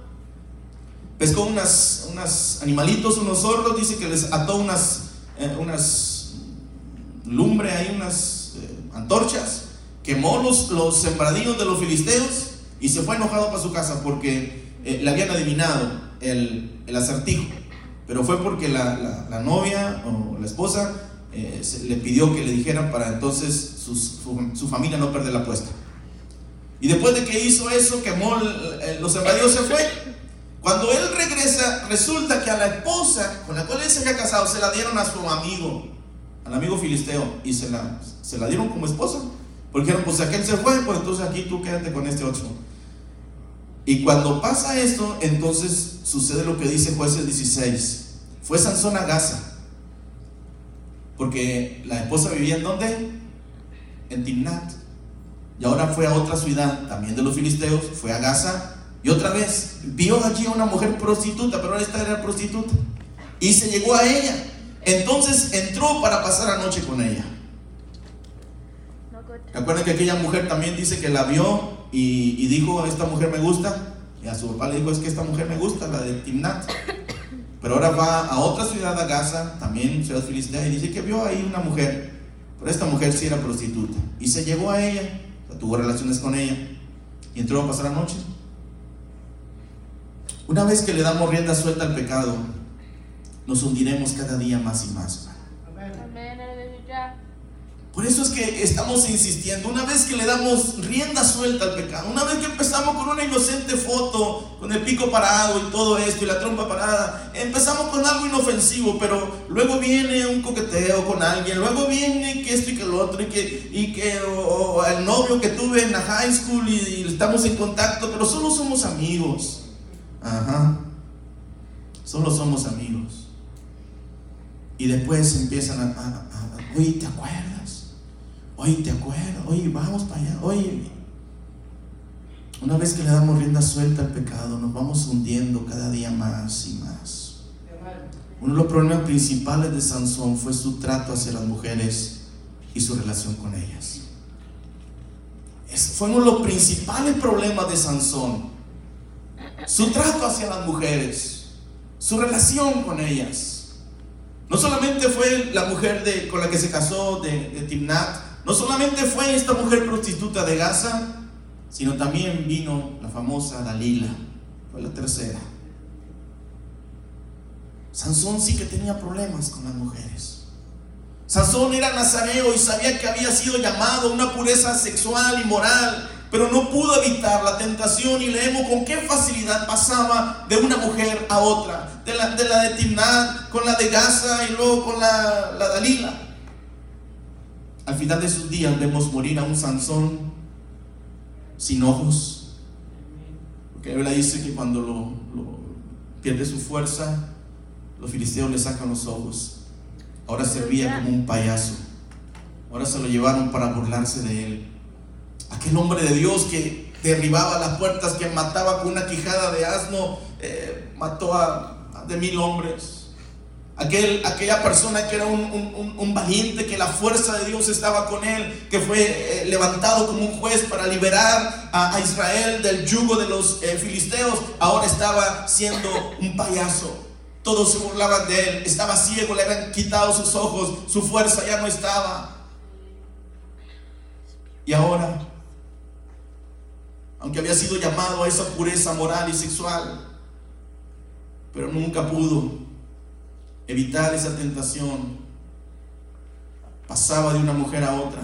Pescó unas, unas animalitos, unos zorros, dice que les ató unas, eh, unas lumbre ahí, unas eh, antorchas. Quemó los, los sembradíos de los filisteos y se fue enojado para su casa porque eh, le habían adivinado el, acertijo, pero fue porque la, novia o la esposa le pidió que le dijeran para entonces su, familia no perder la apuesta. Y después de que hizo eso, quemó los sembradíos, se fue. Cuando él regresa, resulta que a la esposa con la cual él se había casado se la dieron a su amigo, al amigo filisteo, y se la, se la dieron como esposa. Porque dijeron, pues aquel se fue, pues entonces aquí tú quédate con este otro. Y cuando pasa esto, entonces sucede lo que dice jueces 16. Fue Sansón a Gaza. Porque la esposa vivía en dónde? En Timnat. Y ahora fue a otra ciudad, también de los filisteos, fue a Gaza. Y otra vez vio allí a una mujer prostituta, pero esta era prostituta. Y se llegó a ella. Entonces entró para pasar la noche con ella. ¿Recuerdan que aquella mujer también dice que la vio y, dijo, esta mujer me gusta? Y a su papá le dijo, es que esta mujer me gusta, la de Timnat. Pero ahora va a otra ciudad, a Gaza, también ciudad filistea, y dice que vio ahí una mujer. Pero esta mujer sí era prostituta. Y se llegó a ella, tuvo relaciones con ella. Y entró a pasar la noche. Una vez que le damos rienda suelta al pecado, nos hundiremos cada día más y más. Por eso es que estamos insistiendo, una vez que le damos rienda suelta al pecado, una vez que empezamos con una inocente foto, con el pico parado y todo esto y la trompa parada, empezamos con algo inofensivo, pero luego viene un coqueteo con alguien, luego viene que esto y que lo otro, y que, y que o, el novio que tuve en la high school y, estamos en contacto, pero solo somos amigos. Ajá, solo somos amigos. Y después empiezan a, a, oye, ¿te acuerdas? Oye, ¿te acuerdas? Oye, vamos para allá. Oye, una vez que le damos rienda suelta al pecado, nos vamos hundiendo cada día más y más. Uno de los problemas principales de Sansón fue su trato hacia las mujeres y su relación con ellas. fue uno de los principales problemas de Sansón. Su trato hacia las mujeres, su relación con ellas. No solamente fue la mujer con la que se casó de, de Timnat, no solamente fue esta mujer prostituta de Gaza, sino también vino la famosa Dalila, fue la tercera. Sansón sí que tenía problemas con las mujeres. Sansón era nazareo y sabía que había sido llamado a una pureza sexual y moral, pero no pudo evitar la tentación y leemos con qué facilidad pasaba de una mujer a otra, de la de, la de con la de Gaza y luego con la, la Dalila. Al final de sus días vemos morir a un Sansón sin ojos. Porque la Biblia dice que cuando lo, pierde su fuerza, los filisteos le sacan los ojos. Ahora servía como un payaso. Ahora se lo llevaron para burlarse de él. Aquel hombre de Dios que derribaba las puertas, que mataba con una quijada de asno, eh, mató a, de mil hombres. Aquel, aquella persona que era un, valiente, que la fuerza de Dios estaba con él, que fue eh, levantado como un juez para liberar a, Israel del yugo de los eh, filisteos, ahora estaba siendo un payaso. Todos se burlaban de él, estaba ciego, le habían quitado sus ojos, su fuerza ya no estaba. Y ahora, aunque había sido llamado a esa pureza moral y sexual, pero nunca pudo evitar esa tentación. Pasaba de una mujer a otra.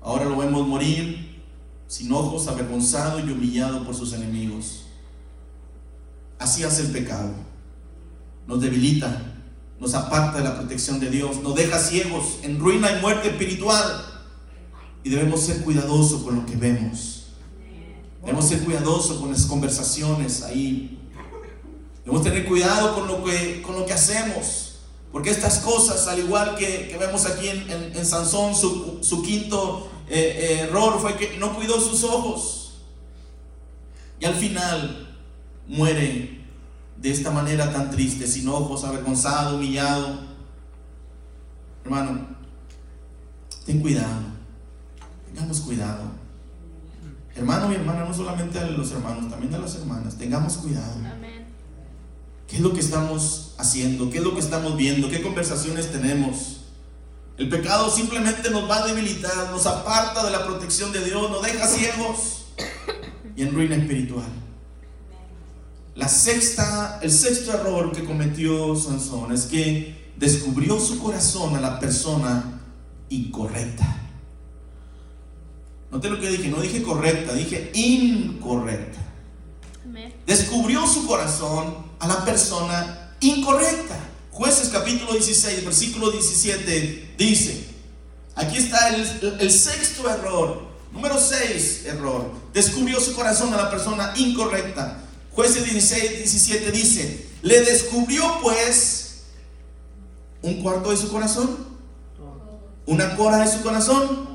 Ahora lo vemos morir sin ojos, avergonzado y humillado por sus enemigos. Así hace el pecado. Nos debilita, nos aparta de la protección de Dios, nos deja ciegos en ruina y muerte espiritual. Y debemos ser cuidadosos con lo que vemos. Debemos ser cuidadosos con las conversaciones ahí Debemos tener cuidado con lo que, con lo que hacemos. Porque estas cosas, al igual que, vemos aquí en, Sansón, su, quinto eh, eh, error fue que no cuidó sus ojos. Y al final muere de esta manera tan triste, sin ojos, avergonzado, humillado. Hermano, ten cuidado. Tengamos cuidado. Hermano y hermana, no solamente a los hermanos, también a las hermanas. Tengamos cuidado. Amén. ¿Qué es lo que estamos haciendo? ¿Qué es lo que estamos viendo? ¿Qué conversaciones tenemos? El pecado simplemente nos va a debilitar, nos aparta de la protección de Dios, nos deja ciegos y en ruina espiritual. La sexta, el sexto error que cometió Sansón es que descubrió su corazón a la persona incorrecta. Note lo que dije, no dije correcta, dije incorrecta. Descubrió su corazón a la persona incorrecta. Jueces capítulo 16, versículo 17 dice, aquí está el, sexto error, número 6 error, descubrió su corazón a la persona incorrecta. Jueces 16, 17 dice, le descubrió pues un cuarto de su corazón, una cora de su corazón,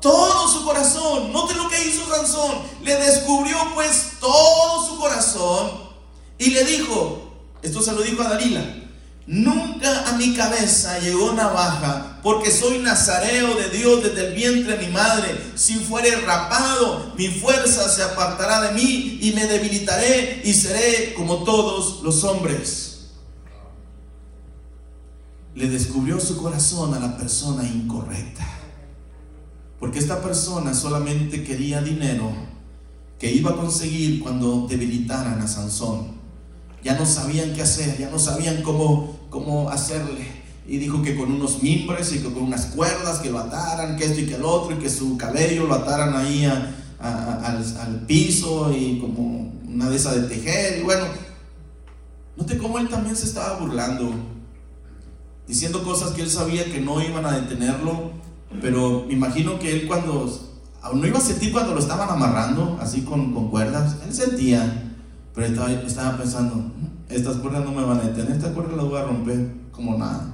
todo su corazón. Note lo que hizo Sansón. Le descubrió pues todo su corazón y le dijo, esto se lo dijo a Dalila, nunca a mi cabeza llegó navaja, porque soy nazareo de Dios desde el vientre de mi madre. Si fuere rapado, mi fuerza se apartará de mí y me debilitaré y seré como todos los hombres. Le descubrió su corazón a la persona incorrecta. Porque esta persona solamente quería dinero que iba a conseguir cuando debilitaran a Sansón ya no sabían qué hacer, ya no sabían cómo, cómo hacerle. Y dijo que con unos mimbres y que con unas cuerdas que lo ataran, que esto y que el otro, y que su cabello lo ataran ahí al, piso y como una de esas de tejer. Y bueno, note cómo él también se estaba burlando, diciendo cosas que él sabía que no iban a detenerlo, pero me imagino que él cuando, no iba a sentir cuando lo estaban amarrando, así con, con cuerdas, él sentía pero estaba, pensando, estas cuerdas no me van a detener, estas cuerdas las voy a romper como nada.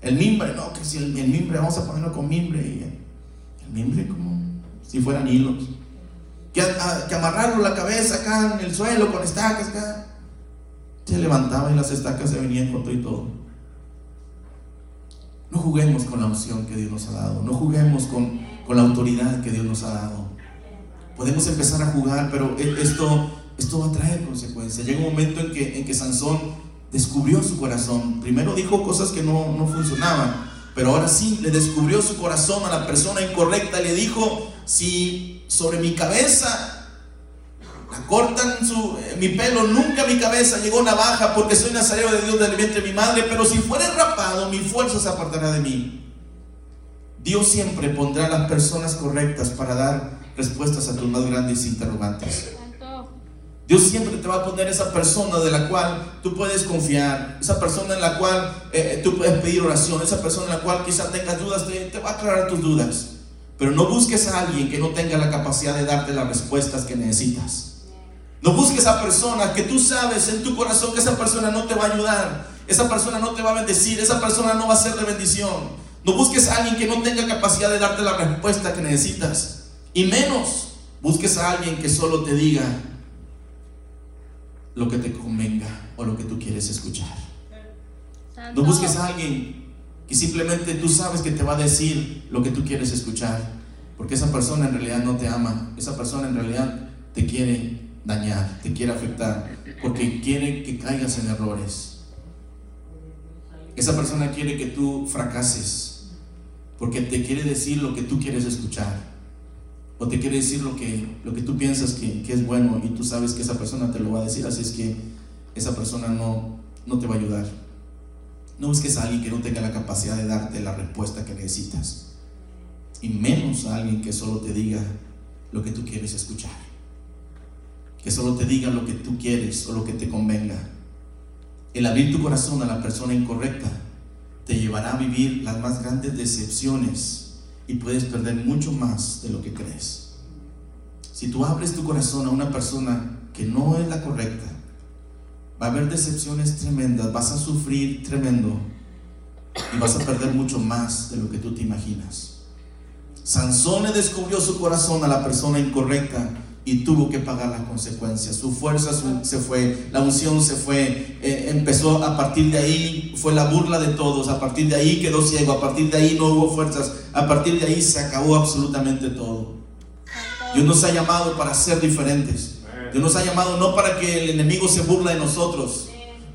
El mimbre, no, que si el, mimbre, vamos a ponerlo con mimbre. Y el, mimbre como si fueran hilos. Que, que amarrarlo la cabeza acá en el suelo con estacas acá. Se levantaba y las estacas se venían con todo y todo. No juguemos con la unción que Dios nos ha dado. No juguemos con, con la autoridad que Dios nos ha dado. Podemos empezar a jugar, pero e, esto esto va a traer consecuencias. Llega un momento en que, en que Sansón descubrió su corazón. Primero dijo cosas que no, no funcionaban, pero ahora sí le descubrió su corazón a la persona incorrecta y le dijo, si sobre mi cabeza cortan su, eh, mi pelo, nunca mi cabeza llegó navaja porque soy nazareo de Dios del vientre de mi madre, pero si fuera rapado, mi fuerza se apartará de mí. Dios siempre pondrá las personas correctas para dar respuestas a tus más grandes interrogantes. Dios siempre te va a poner esa persona de la cual tú puedes confiar, esa persona en la cual eh, eh, tú puedes pedir oración, esa persona en la cual quizás tengas dudas, te, te va a aclarar tus dudas. Pero no busques a alguien que no tenga la capacidad de darte las respuestas que necesitas. No busques a personas que tú sabes en tu corazón que esa persona no te va a ayudar, esa persona no te va a bendecir, esa persona no va a ser de bendición. No busques a alguien que no tenga capacidad de darte la respuesta que necesitas. Y menos busques a alguien que solo te diga, lo que te convenga o lo que tú quieres escuchar. No busques a alguien que simplemente tú sabes que te va a decir lo que tú quieres escuchar. Porque esa persona en realidad no te ama. Esa persona en realidad te quiere dañar, te quiere afectar. Porque quiere que caigas en errores. Esa persona quiere que tú fracases. Porque te quiere decir lo que tú quieres escuchar. O te quiere decir lo que, lo que tú piensas que, que es bueno y tú sabes que esa persona te lo va a decir. Así es que esa persona no, no te va a ayudar. No busques a alguien que no tenga la capacidad de darte la respuesta que necesitas. Y menos a alguien que solo te diga lo que tú quieres escuchar. Que solo te diga lo que tú quieres o lo que te convenga. El abrir tu corazón a la persona incorrecta te llevará a vivir las más grandes decepciones y puedes perder mucho más de lo que crees. Si tú abres tu corazón a una persona que no es la correcta, va a haber decepciones tremendas, vas a sufrir tremendo y vas a perder mucho más de lo que tú te imaginas. Sansón le descubrió su corazón a la persona incorrecta y tuvo que pagar las consecuencias. Su fuerza se fue, la unción se fue, eh, empezó a partir de ahí, fue la burla de todos, a partir de ahí quedó ciego, a partir de ahí no hubo fuerzas, a partir de ahí se acabó absolutamente todo. Dios nos ha llamado para ser diferentes. Dios nos ha llamado no para que el enemigo se burla de nosotros.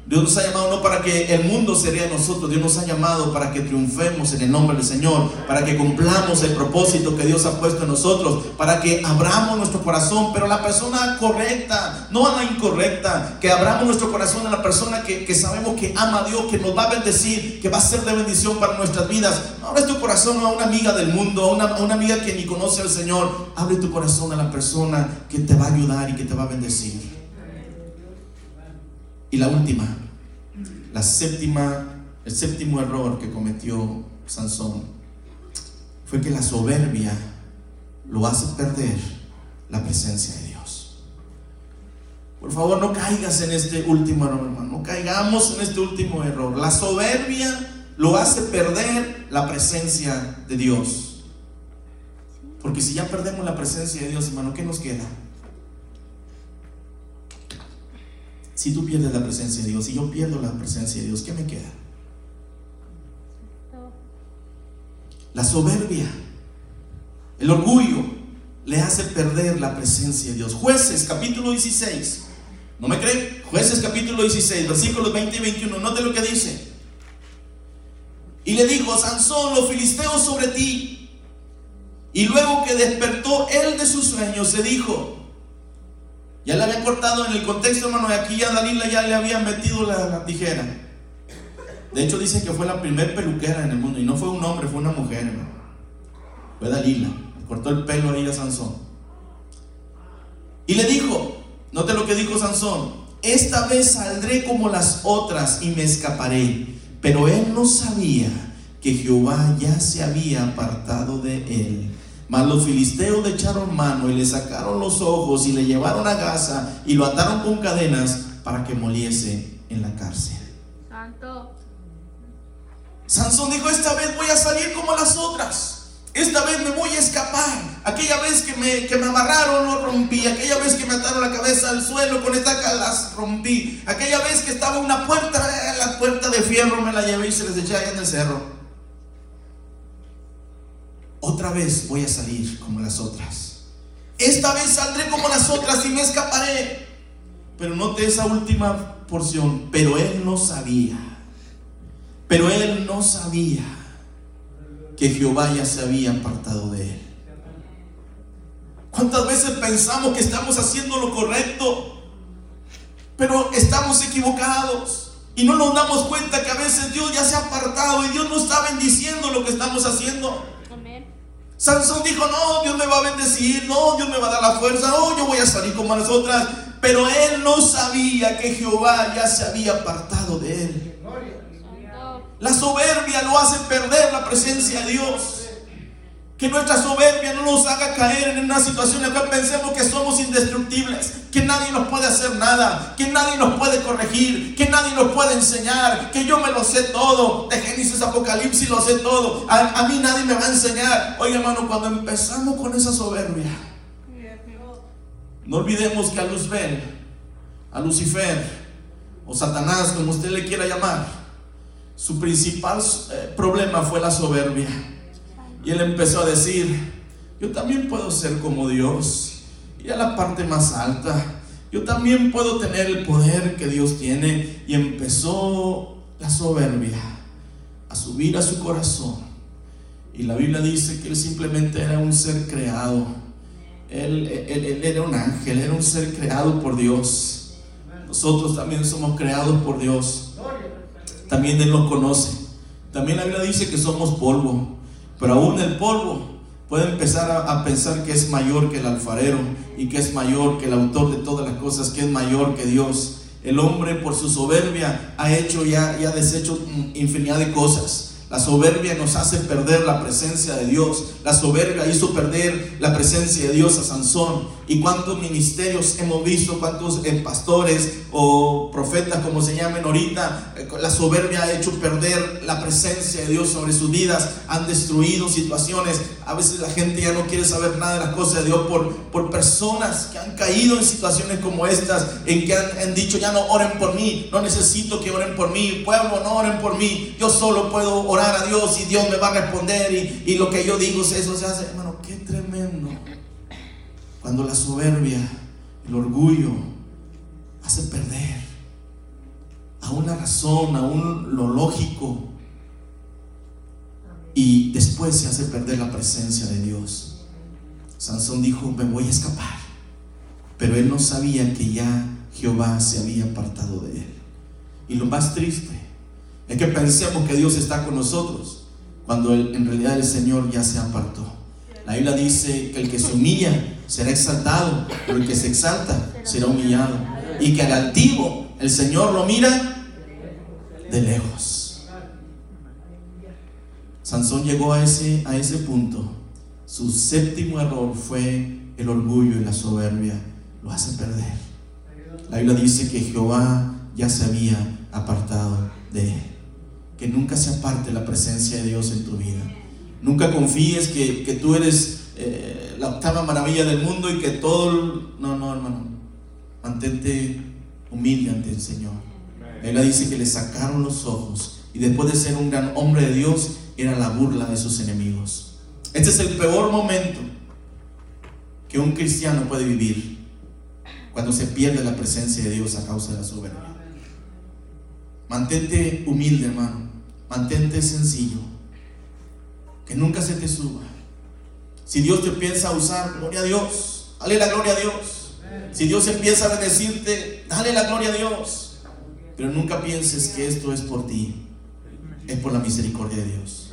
Dios nos ha llamado no para que el mundo se ría de nosotros, Dios nos ha llamado para que triunfemos en el nombre del Señor, para que cumplamos el propósito que Dios ha puesto en nosotros, para que abramos nuestro corazón, pero la persona correcta, no a la incorrecta, que abramos nuestro corazón a la persona que, sabemos que ama a Dios, que nos va a bendecir, que va a ser de bendición para nuestras vidas. No abres tu corazón a una amiga del mundo, a una, a una amiga que ni conoce al Señor, abre tu corazón a la persona que te va a ayudar y que te va a bendecir. Y la última, la séptima, el séptimo error que cometió Sansón fue que la soberbia lo hace perder la presencia de Dios. Por favor, no caigas en este último error, hermano. No caigamos en este último error. La soberbia lo hace perder la presencia de Dios. Porque si ya perdemos la presencia de Dios, hermano, ¿qué nos queda? Si tú pierdes la presencia de Dios, si yo pierdo la presencia de Dios, ¿qué me queda? La soberbia, el orgullo, le hace perder la presencia de Dios. Jueces capítulo 16. ¿No me creen? Jueces capítulo 16, versículos 20 y 21. Note lo que dice. Y le dijo, Sansón, los filisteos sobre ti. Y luego que despertó él de sus sueños, se dijo, ya le había cortado en el contexto, hermano, y aquí ya Dalila ya le había metido la, tijera. De hecho, dice que fue la primer peluquera en el mundo. Y no fue un hombre, fue una mujer, hermano. Fue Dalila. Cortó el pelo ahí a Sansón. Y le dijo, note lo que dijo Sansón, esta vez saldré como las otras y me escaparé. Pero él no sabía que Jehová ya se había apartado de él mas los filisteos le echaron mano y le sacaron los ojos y le llevaron a Gaza y lo ataron con cadenas para que moliese en la cárcel. Santo. Sansón dijo, esta vez voy a salir como las otras. Esta vez me voy a escapar. Aquella vez que me, que me amarraron, lo rompí. Aquella vez que me ataron la cabeza al suelo con estaca, las rompí. Aquella vez que estaba una puerta, la puerta de fierro, me la llevé y se les eché allá en el cerro otra vez voy a salir como las otras. Esta vez saldré como las otras y me escaparé. Pero note esa última porción. Pero él no sabía. Pero él no sabía que Jehová ya se había apartado de él. ¿Cuántas veces pensamos que estamos haciendo lo correcto? Pero estamos equivocados. Y no nos damos cuenta que a veces Dios ya se ha apartado y Dios no está bendiciendo lo que estamos haciendo. Sansón dijo, no, Dios me va a bendecir, no, Dios me va a dar la fuerza, no, yo voy a salir como las otras. Pero él no sabía que Jehová ya se había apartado de él. La soberbia lo hace perder la presencia de Dios. Que nuestra soberbia no nos haga caer en una situación en la cual pensemos que somos indestructibles, que nadie nos puede hacer nada, que nadie nos puede corregir, que nadie nos puede enseñar, que yo me lo sé todo, de Génesis Apocalipsis lo sé todo, a, mí nadie me va a enseñar. Oye hermano, cuando empezamos con esa soberbia, no olvidemos que a Luzbel, a Lucifer, o Satanás, como usted le quiera llamar, su principal eh, problema fue la soberbia. Y él empezó a decir, yo también puedo ser como Dios, y a la parte más alta. Yo también puedo tener el poder que Dios tiene. Y empezó la soberbia a subir a su corazón. Y la Biblia dice que él simplemente era un ser creado. Él, él, era un ángel, era un ser creado por Dios. Nosotros también somos creados por Dios. También Él nos conoce. También la Biblia dice que somos polvo. Pero aún el polvo puede empezar a, pensar que es mayor que el alfarero y que es mayor que el autor de todas las cosas, que es mayor que Dios. El hombre por su soberbia ha hecho ya, ya deshecho infinidad de cosas. La soberbia nos hace perder la presencia de Dios. La soberbia hizo perder la presencia de Dios a Sansón. ¿Y cuántos ministerios hemos visto? ¿Cuántos eh, pastores o profetas, como se llamen ahorita? Eh, la soberbia ha hecho perder la presencia de Dios sobre sus vidas. Han destruido situaciones. A veces la gente ya no quiere saber nada de las cosas de Dios por, por personas que han caído en situaciones como estas, en que han, han dicho, ya no oren por mí, no necesito que oren por mí, pueblo, no oren por mí, yo solo puedo orar a Dios y Dios me va a responder y, lo que yo digo, eso se hace. Hermano, qué tremendo. Cuando la soberbia, el orgullo, hace perder a una razón, a un lo lógico. Y después se hace perder la presencia de Dios. Sansón dijo, me voy a escapar. Pero él no sabía que ya Jehová se había apartado de él. Y lo más triste es que pensemos que Dios está con nosotros cuando en realidad el Señor ya se apartó. La Biblia dice que el que se humilla será exaltado, pero el que se exalta será humillado. Y que al altivo el Señor lo mira de lejos. Sansón llegó a ese, a ese punto. Su séptimo error fue el orgullo y la soberbia. Lo hace perder. La Biblia dice que Jehová ya se había apartado de él que nunca se aparte la presencia de Dios en tu vida. Nunca confíes que, tú eres eh, la octava maravilla del mundo y que todo... No, no, hermano. Mantente humilde ante el Señor. Él dice que le sacaron los ojos y después de ser un gran hombre de Dios, era la burla de sus enemigos. Este es el peor momento que un cristiano puede vivir cuando se pierde la presencia de Dios a causa de la soberbia. Mantente humilde, hermano. Mantente sencillo. Que nunca se te suba. Si Dios te piensa usar, gloria a Dios. Dale la gloria a Dios. Si Dios empieza a bendecirte, dale la gloria a Dios. Pero nunca pienses que esto es por ti. Es por la misericordia de Dios.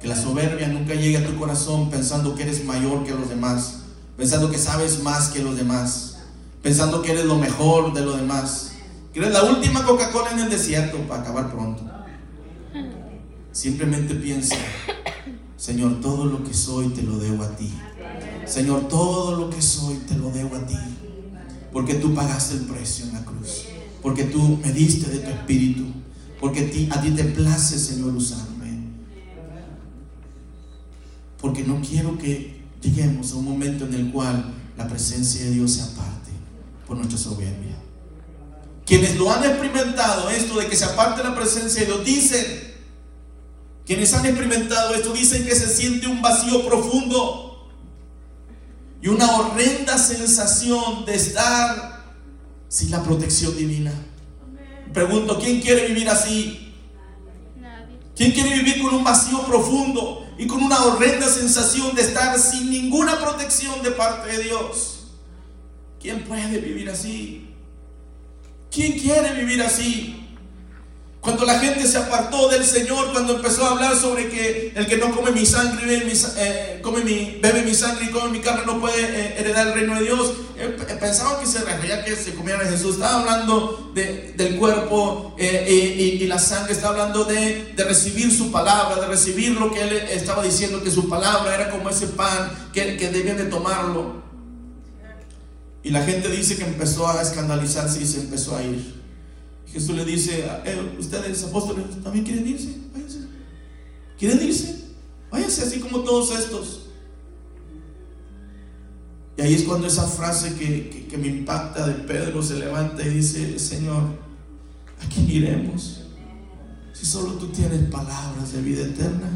Que la soberbia nunca llegue a tu corazón pensando que eres mayor que los demás. Pensando que sabes más que los demás. Pensando que eres lo mejor de los demás. Que eres la última Coca-Cola en el desierto para acabar pronto. Simplemente piensa, Señor, todo lo que soy te lo debo a ti. Señor, todo lo que soy te lo debo a ti. Porque tú pagaste el precio en la cruz. Porque tú me diste de tu espíritu. Porque a ti te place, Señor, usarme. Porque no quiero que lleguemos a un momento en el cual la presencia de Dios se aparte por nuestra soberbia. Quienes lo han experimentado, esto de que se aparte la presencia de Dios, dicen, quienes han experimentado esto dicen que se siente un vacío profundo y una horrenda sensación de estar sin la protección divina. Pregunto, ¿quién quiere vivir así? ¿Quién quiere vivir con un vacío profundo y con una horrenda sensación de estar sin ninguna protección de parte de Dios? ¿Quién puede vivir así? ¿Quién quiere vivir así? Cuando la gente se apartó del Señor, cuando empezó a hablar sobre que el que no come mi sangre, bebe mi, eh, bebe mi sangre y come mi carne no puede eh, heredar el reino de Dios, eh, pensaban que se refería que se comían a Jesús. Estaba hablando del cuerpo y, la sangre, estaba hablando de, recibir su palabra, de recibir lo que él estaba diciendo, que su palabra era como ese pan que, que debían de tomarlo. Y la gente dice que empezó a escandalizarse y se empezó a ir. Jesús le dice, ustedes apóstoles, ¿también quieren irse? Váyanse. ¿Quieren irse? Váyanse así como todos estos. Y ahí es cuando esa frase que, me impacta de Pedro se levanta y dice, Señor, ¿a quién iremos? si solo tú tienes palabras de vida eterna?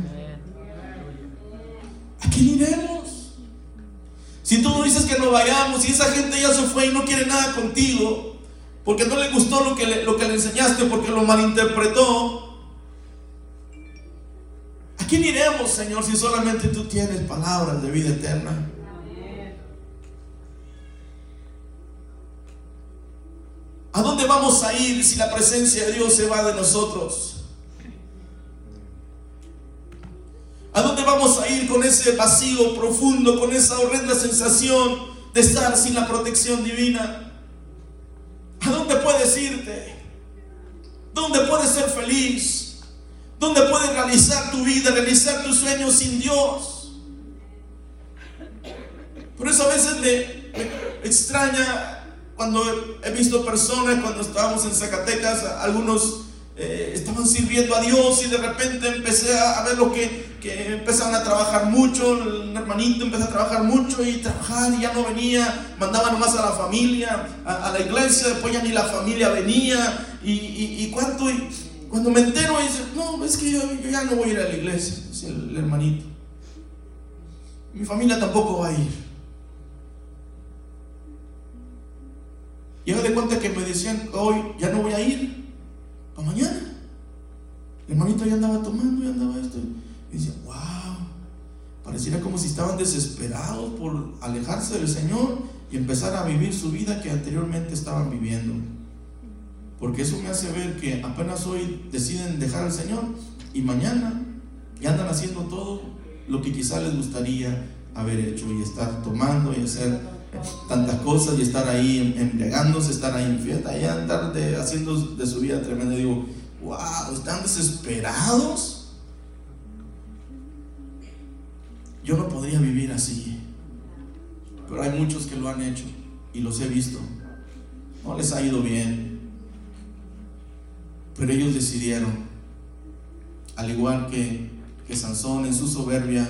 ¿A quién iremos? Si tú no dices que no vayamos y esa gente ya se fue y no quiere nada contigo, porque no le gustó lo que le, lo que le enseñaste, porque lo malinterpretó, ¿a quién iremos, Señor, si solamente tú tienes palabras de vida eterna? ¿A dónde vamos a ir si la presencia de Dios se va de nosotros? ¿A dónde vamos a ir con ese vacío profundo, con esa horrenda sensación de estar sin la protección divina? ¿A dónde puedes irte? ¿Dónde puedes ser feliz? ¿Dónde puedes realizar tu vida, realizar tus sueños sin Dios? Por eso a veces me extraña cuando he visto personas, cuando estábamos en Zacatecas, algunos eh, estaban sirviendo a Dios y de repente empecé a, ver lo que, empezaban a trabajar mucho, el hermanito empezó a trabajar mucho y trabajar y ya no venía, mandaba nomás a la familia, a, la iglesia, después ya ni la familia venía y, y, cuánto, cuando me entero dice, no, es que yo, ya no voy a ir a la iglesia, dice el hermanito. Mi familia tampoco va a ir. Y de cuenta que me decían, hoy ya no voy a ir, mañana. El hermanito ya andaba tomando, ya andaba esto. Y decía, wow, pareciera como si estaban desesperados por alejarse del Señor y empezar a vivir su vida que anteriormente estaban viviendo. Porque eso me hace ver que apenas hoy deciden dejar al Señor y mañana ya andan haciendo todo lo que quizá les gustaría haber hecho y estar tomando y hacer tantas cosas y estar ahí embriagándose, estar ahí en fiesta, y andar haciendo de su vida tremenda. Digo, wow, están desesperados. Yo no podría vivir así, pero hay muchos que lo han hecho y los he visto. No les ha ido bien, pero ellos decidieron, al igual que, que Sansón en su soberbia,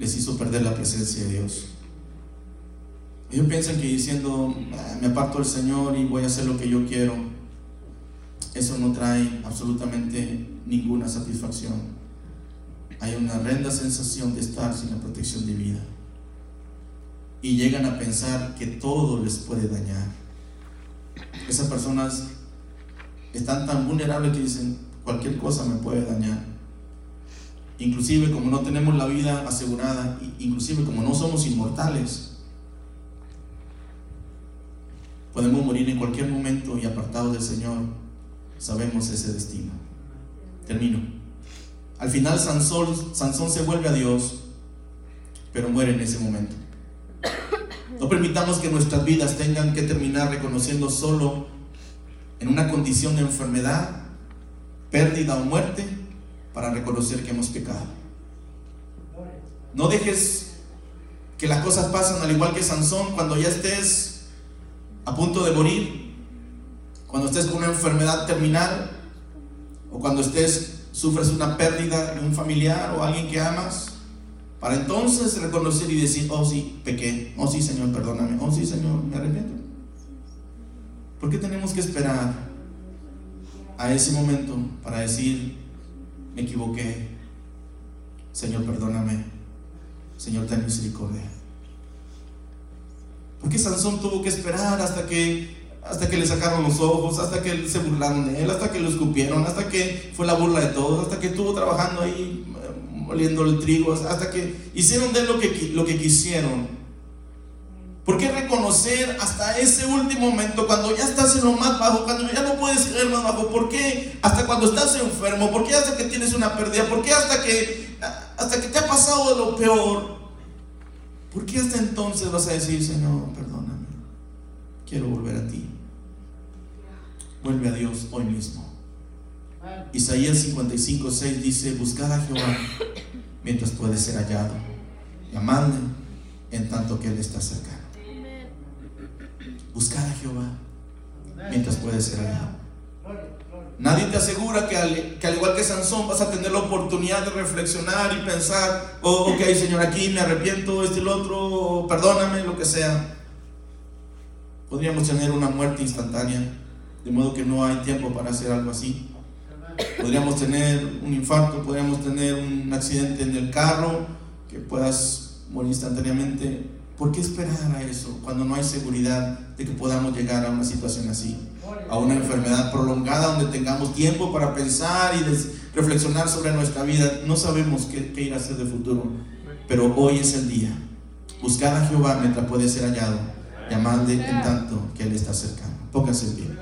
les hizo perder la presencia de Dios. Ellos piensan que diciendo, ah, me aparto del Señor y voy a hacer lo que yo quiero, eso no trae absolutamente ninguna satisfacción. Hay una horrenda sensación de estar sin la protección de vida. Y llegan a pensar que todo les puede dañar. Esas personas están tan vulnerables que dicen, cualquier cosa me puede dañar. Inclusive como no tenemos la vida asegurada, inclusive como no somos inmortales, Podemos morir en cualquier momento y apartados del Señor, sabemos ese destino. Termino. Al final Sansón, Sansón se vuelve a Dios, pero muere en ese momento. No permitamos que nuestras vidas tengan que terminar reconociendo solo en una condición de enfermedad, pérdida o muerte para reconocer que hemos pecado. No dejes que las cosas pasen al igual que Sansón cuando ya estés a punto de morir, cuando estés con una enfermedad terminal, o cuando estés, sufres una pérdida de un familiar o alguien que amas, para entonces reconocer y decir, oh sí, pequé, oh sí Señor, perdóname, oh sí Señor, me arrepiento. ¿Por qué tenemos que esperar a ese momento para decir, me equivoqué, Señor, perdóname, Señor, ten misericordia? Porque Sansón tuvo que esperar hasta que, hasta que le sacaron los ojos, hasta que se burlaron de él, hasta que lo escupieron, hasta que fue la burla de todos, hasta que estuvo trabajando ahí eh, moliendo el trigo, hasta que hicieron de él lo que, lo que quisieron. ¿Por qué reconocer hasta ese último momento, cuando ya estás en lo más bajo, cuando ya no puedes caer más bajo? ¿Por qué hasta cuando estás enfermo? ¿Por qué hasta que tienes una pérdida? ¿Por qué hasta que, hasta que te ha pasado lo peor? ¿Por qué hasta entonces vas a decir, Señor, perdóname? Quiero volver a ti. Vuelve a Dios hoy mismo. Isaías 55, 6 dice, buscad a Jehová mientras puede ser hallado. Llamadle en tanto que Él está cerca. Buscad a Jehová mientras puede ser hallado. Nadie te asegura que al, que al, igual que Sansón vas a tener la oportunidad de reflexionar y pensar, oh, ok Señor, aquí me arrepiento, este y el otro, perdóname, lo que sea. Podríamos tener una muerte instantánea, de modo que no hay tiempo para hacer algo así. Podríamos tener un infarto, podríamos tener un accidente en el carro, que puedas morir instantáneamente. ¿Por qué esperar a eso cuando no hay seguridad de que podamos llegar a una situación así? A una enfermedad prolongada donde tengamos tiempo para pensar y reflexionar sobre nuestra vida. No sabemos qué, qué ir a hacer de futuro, pero hoy es el día. Buscar a Jehová mientras puede ser hallado. Llamadle en tanto que Él está cercano. Póngase en pie.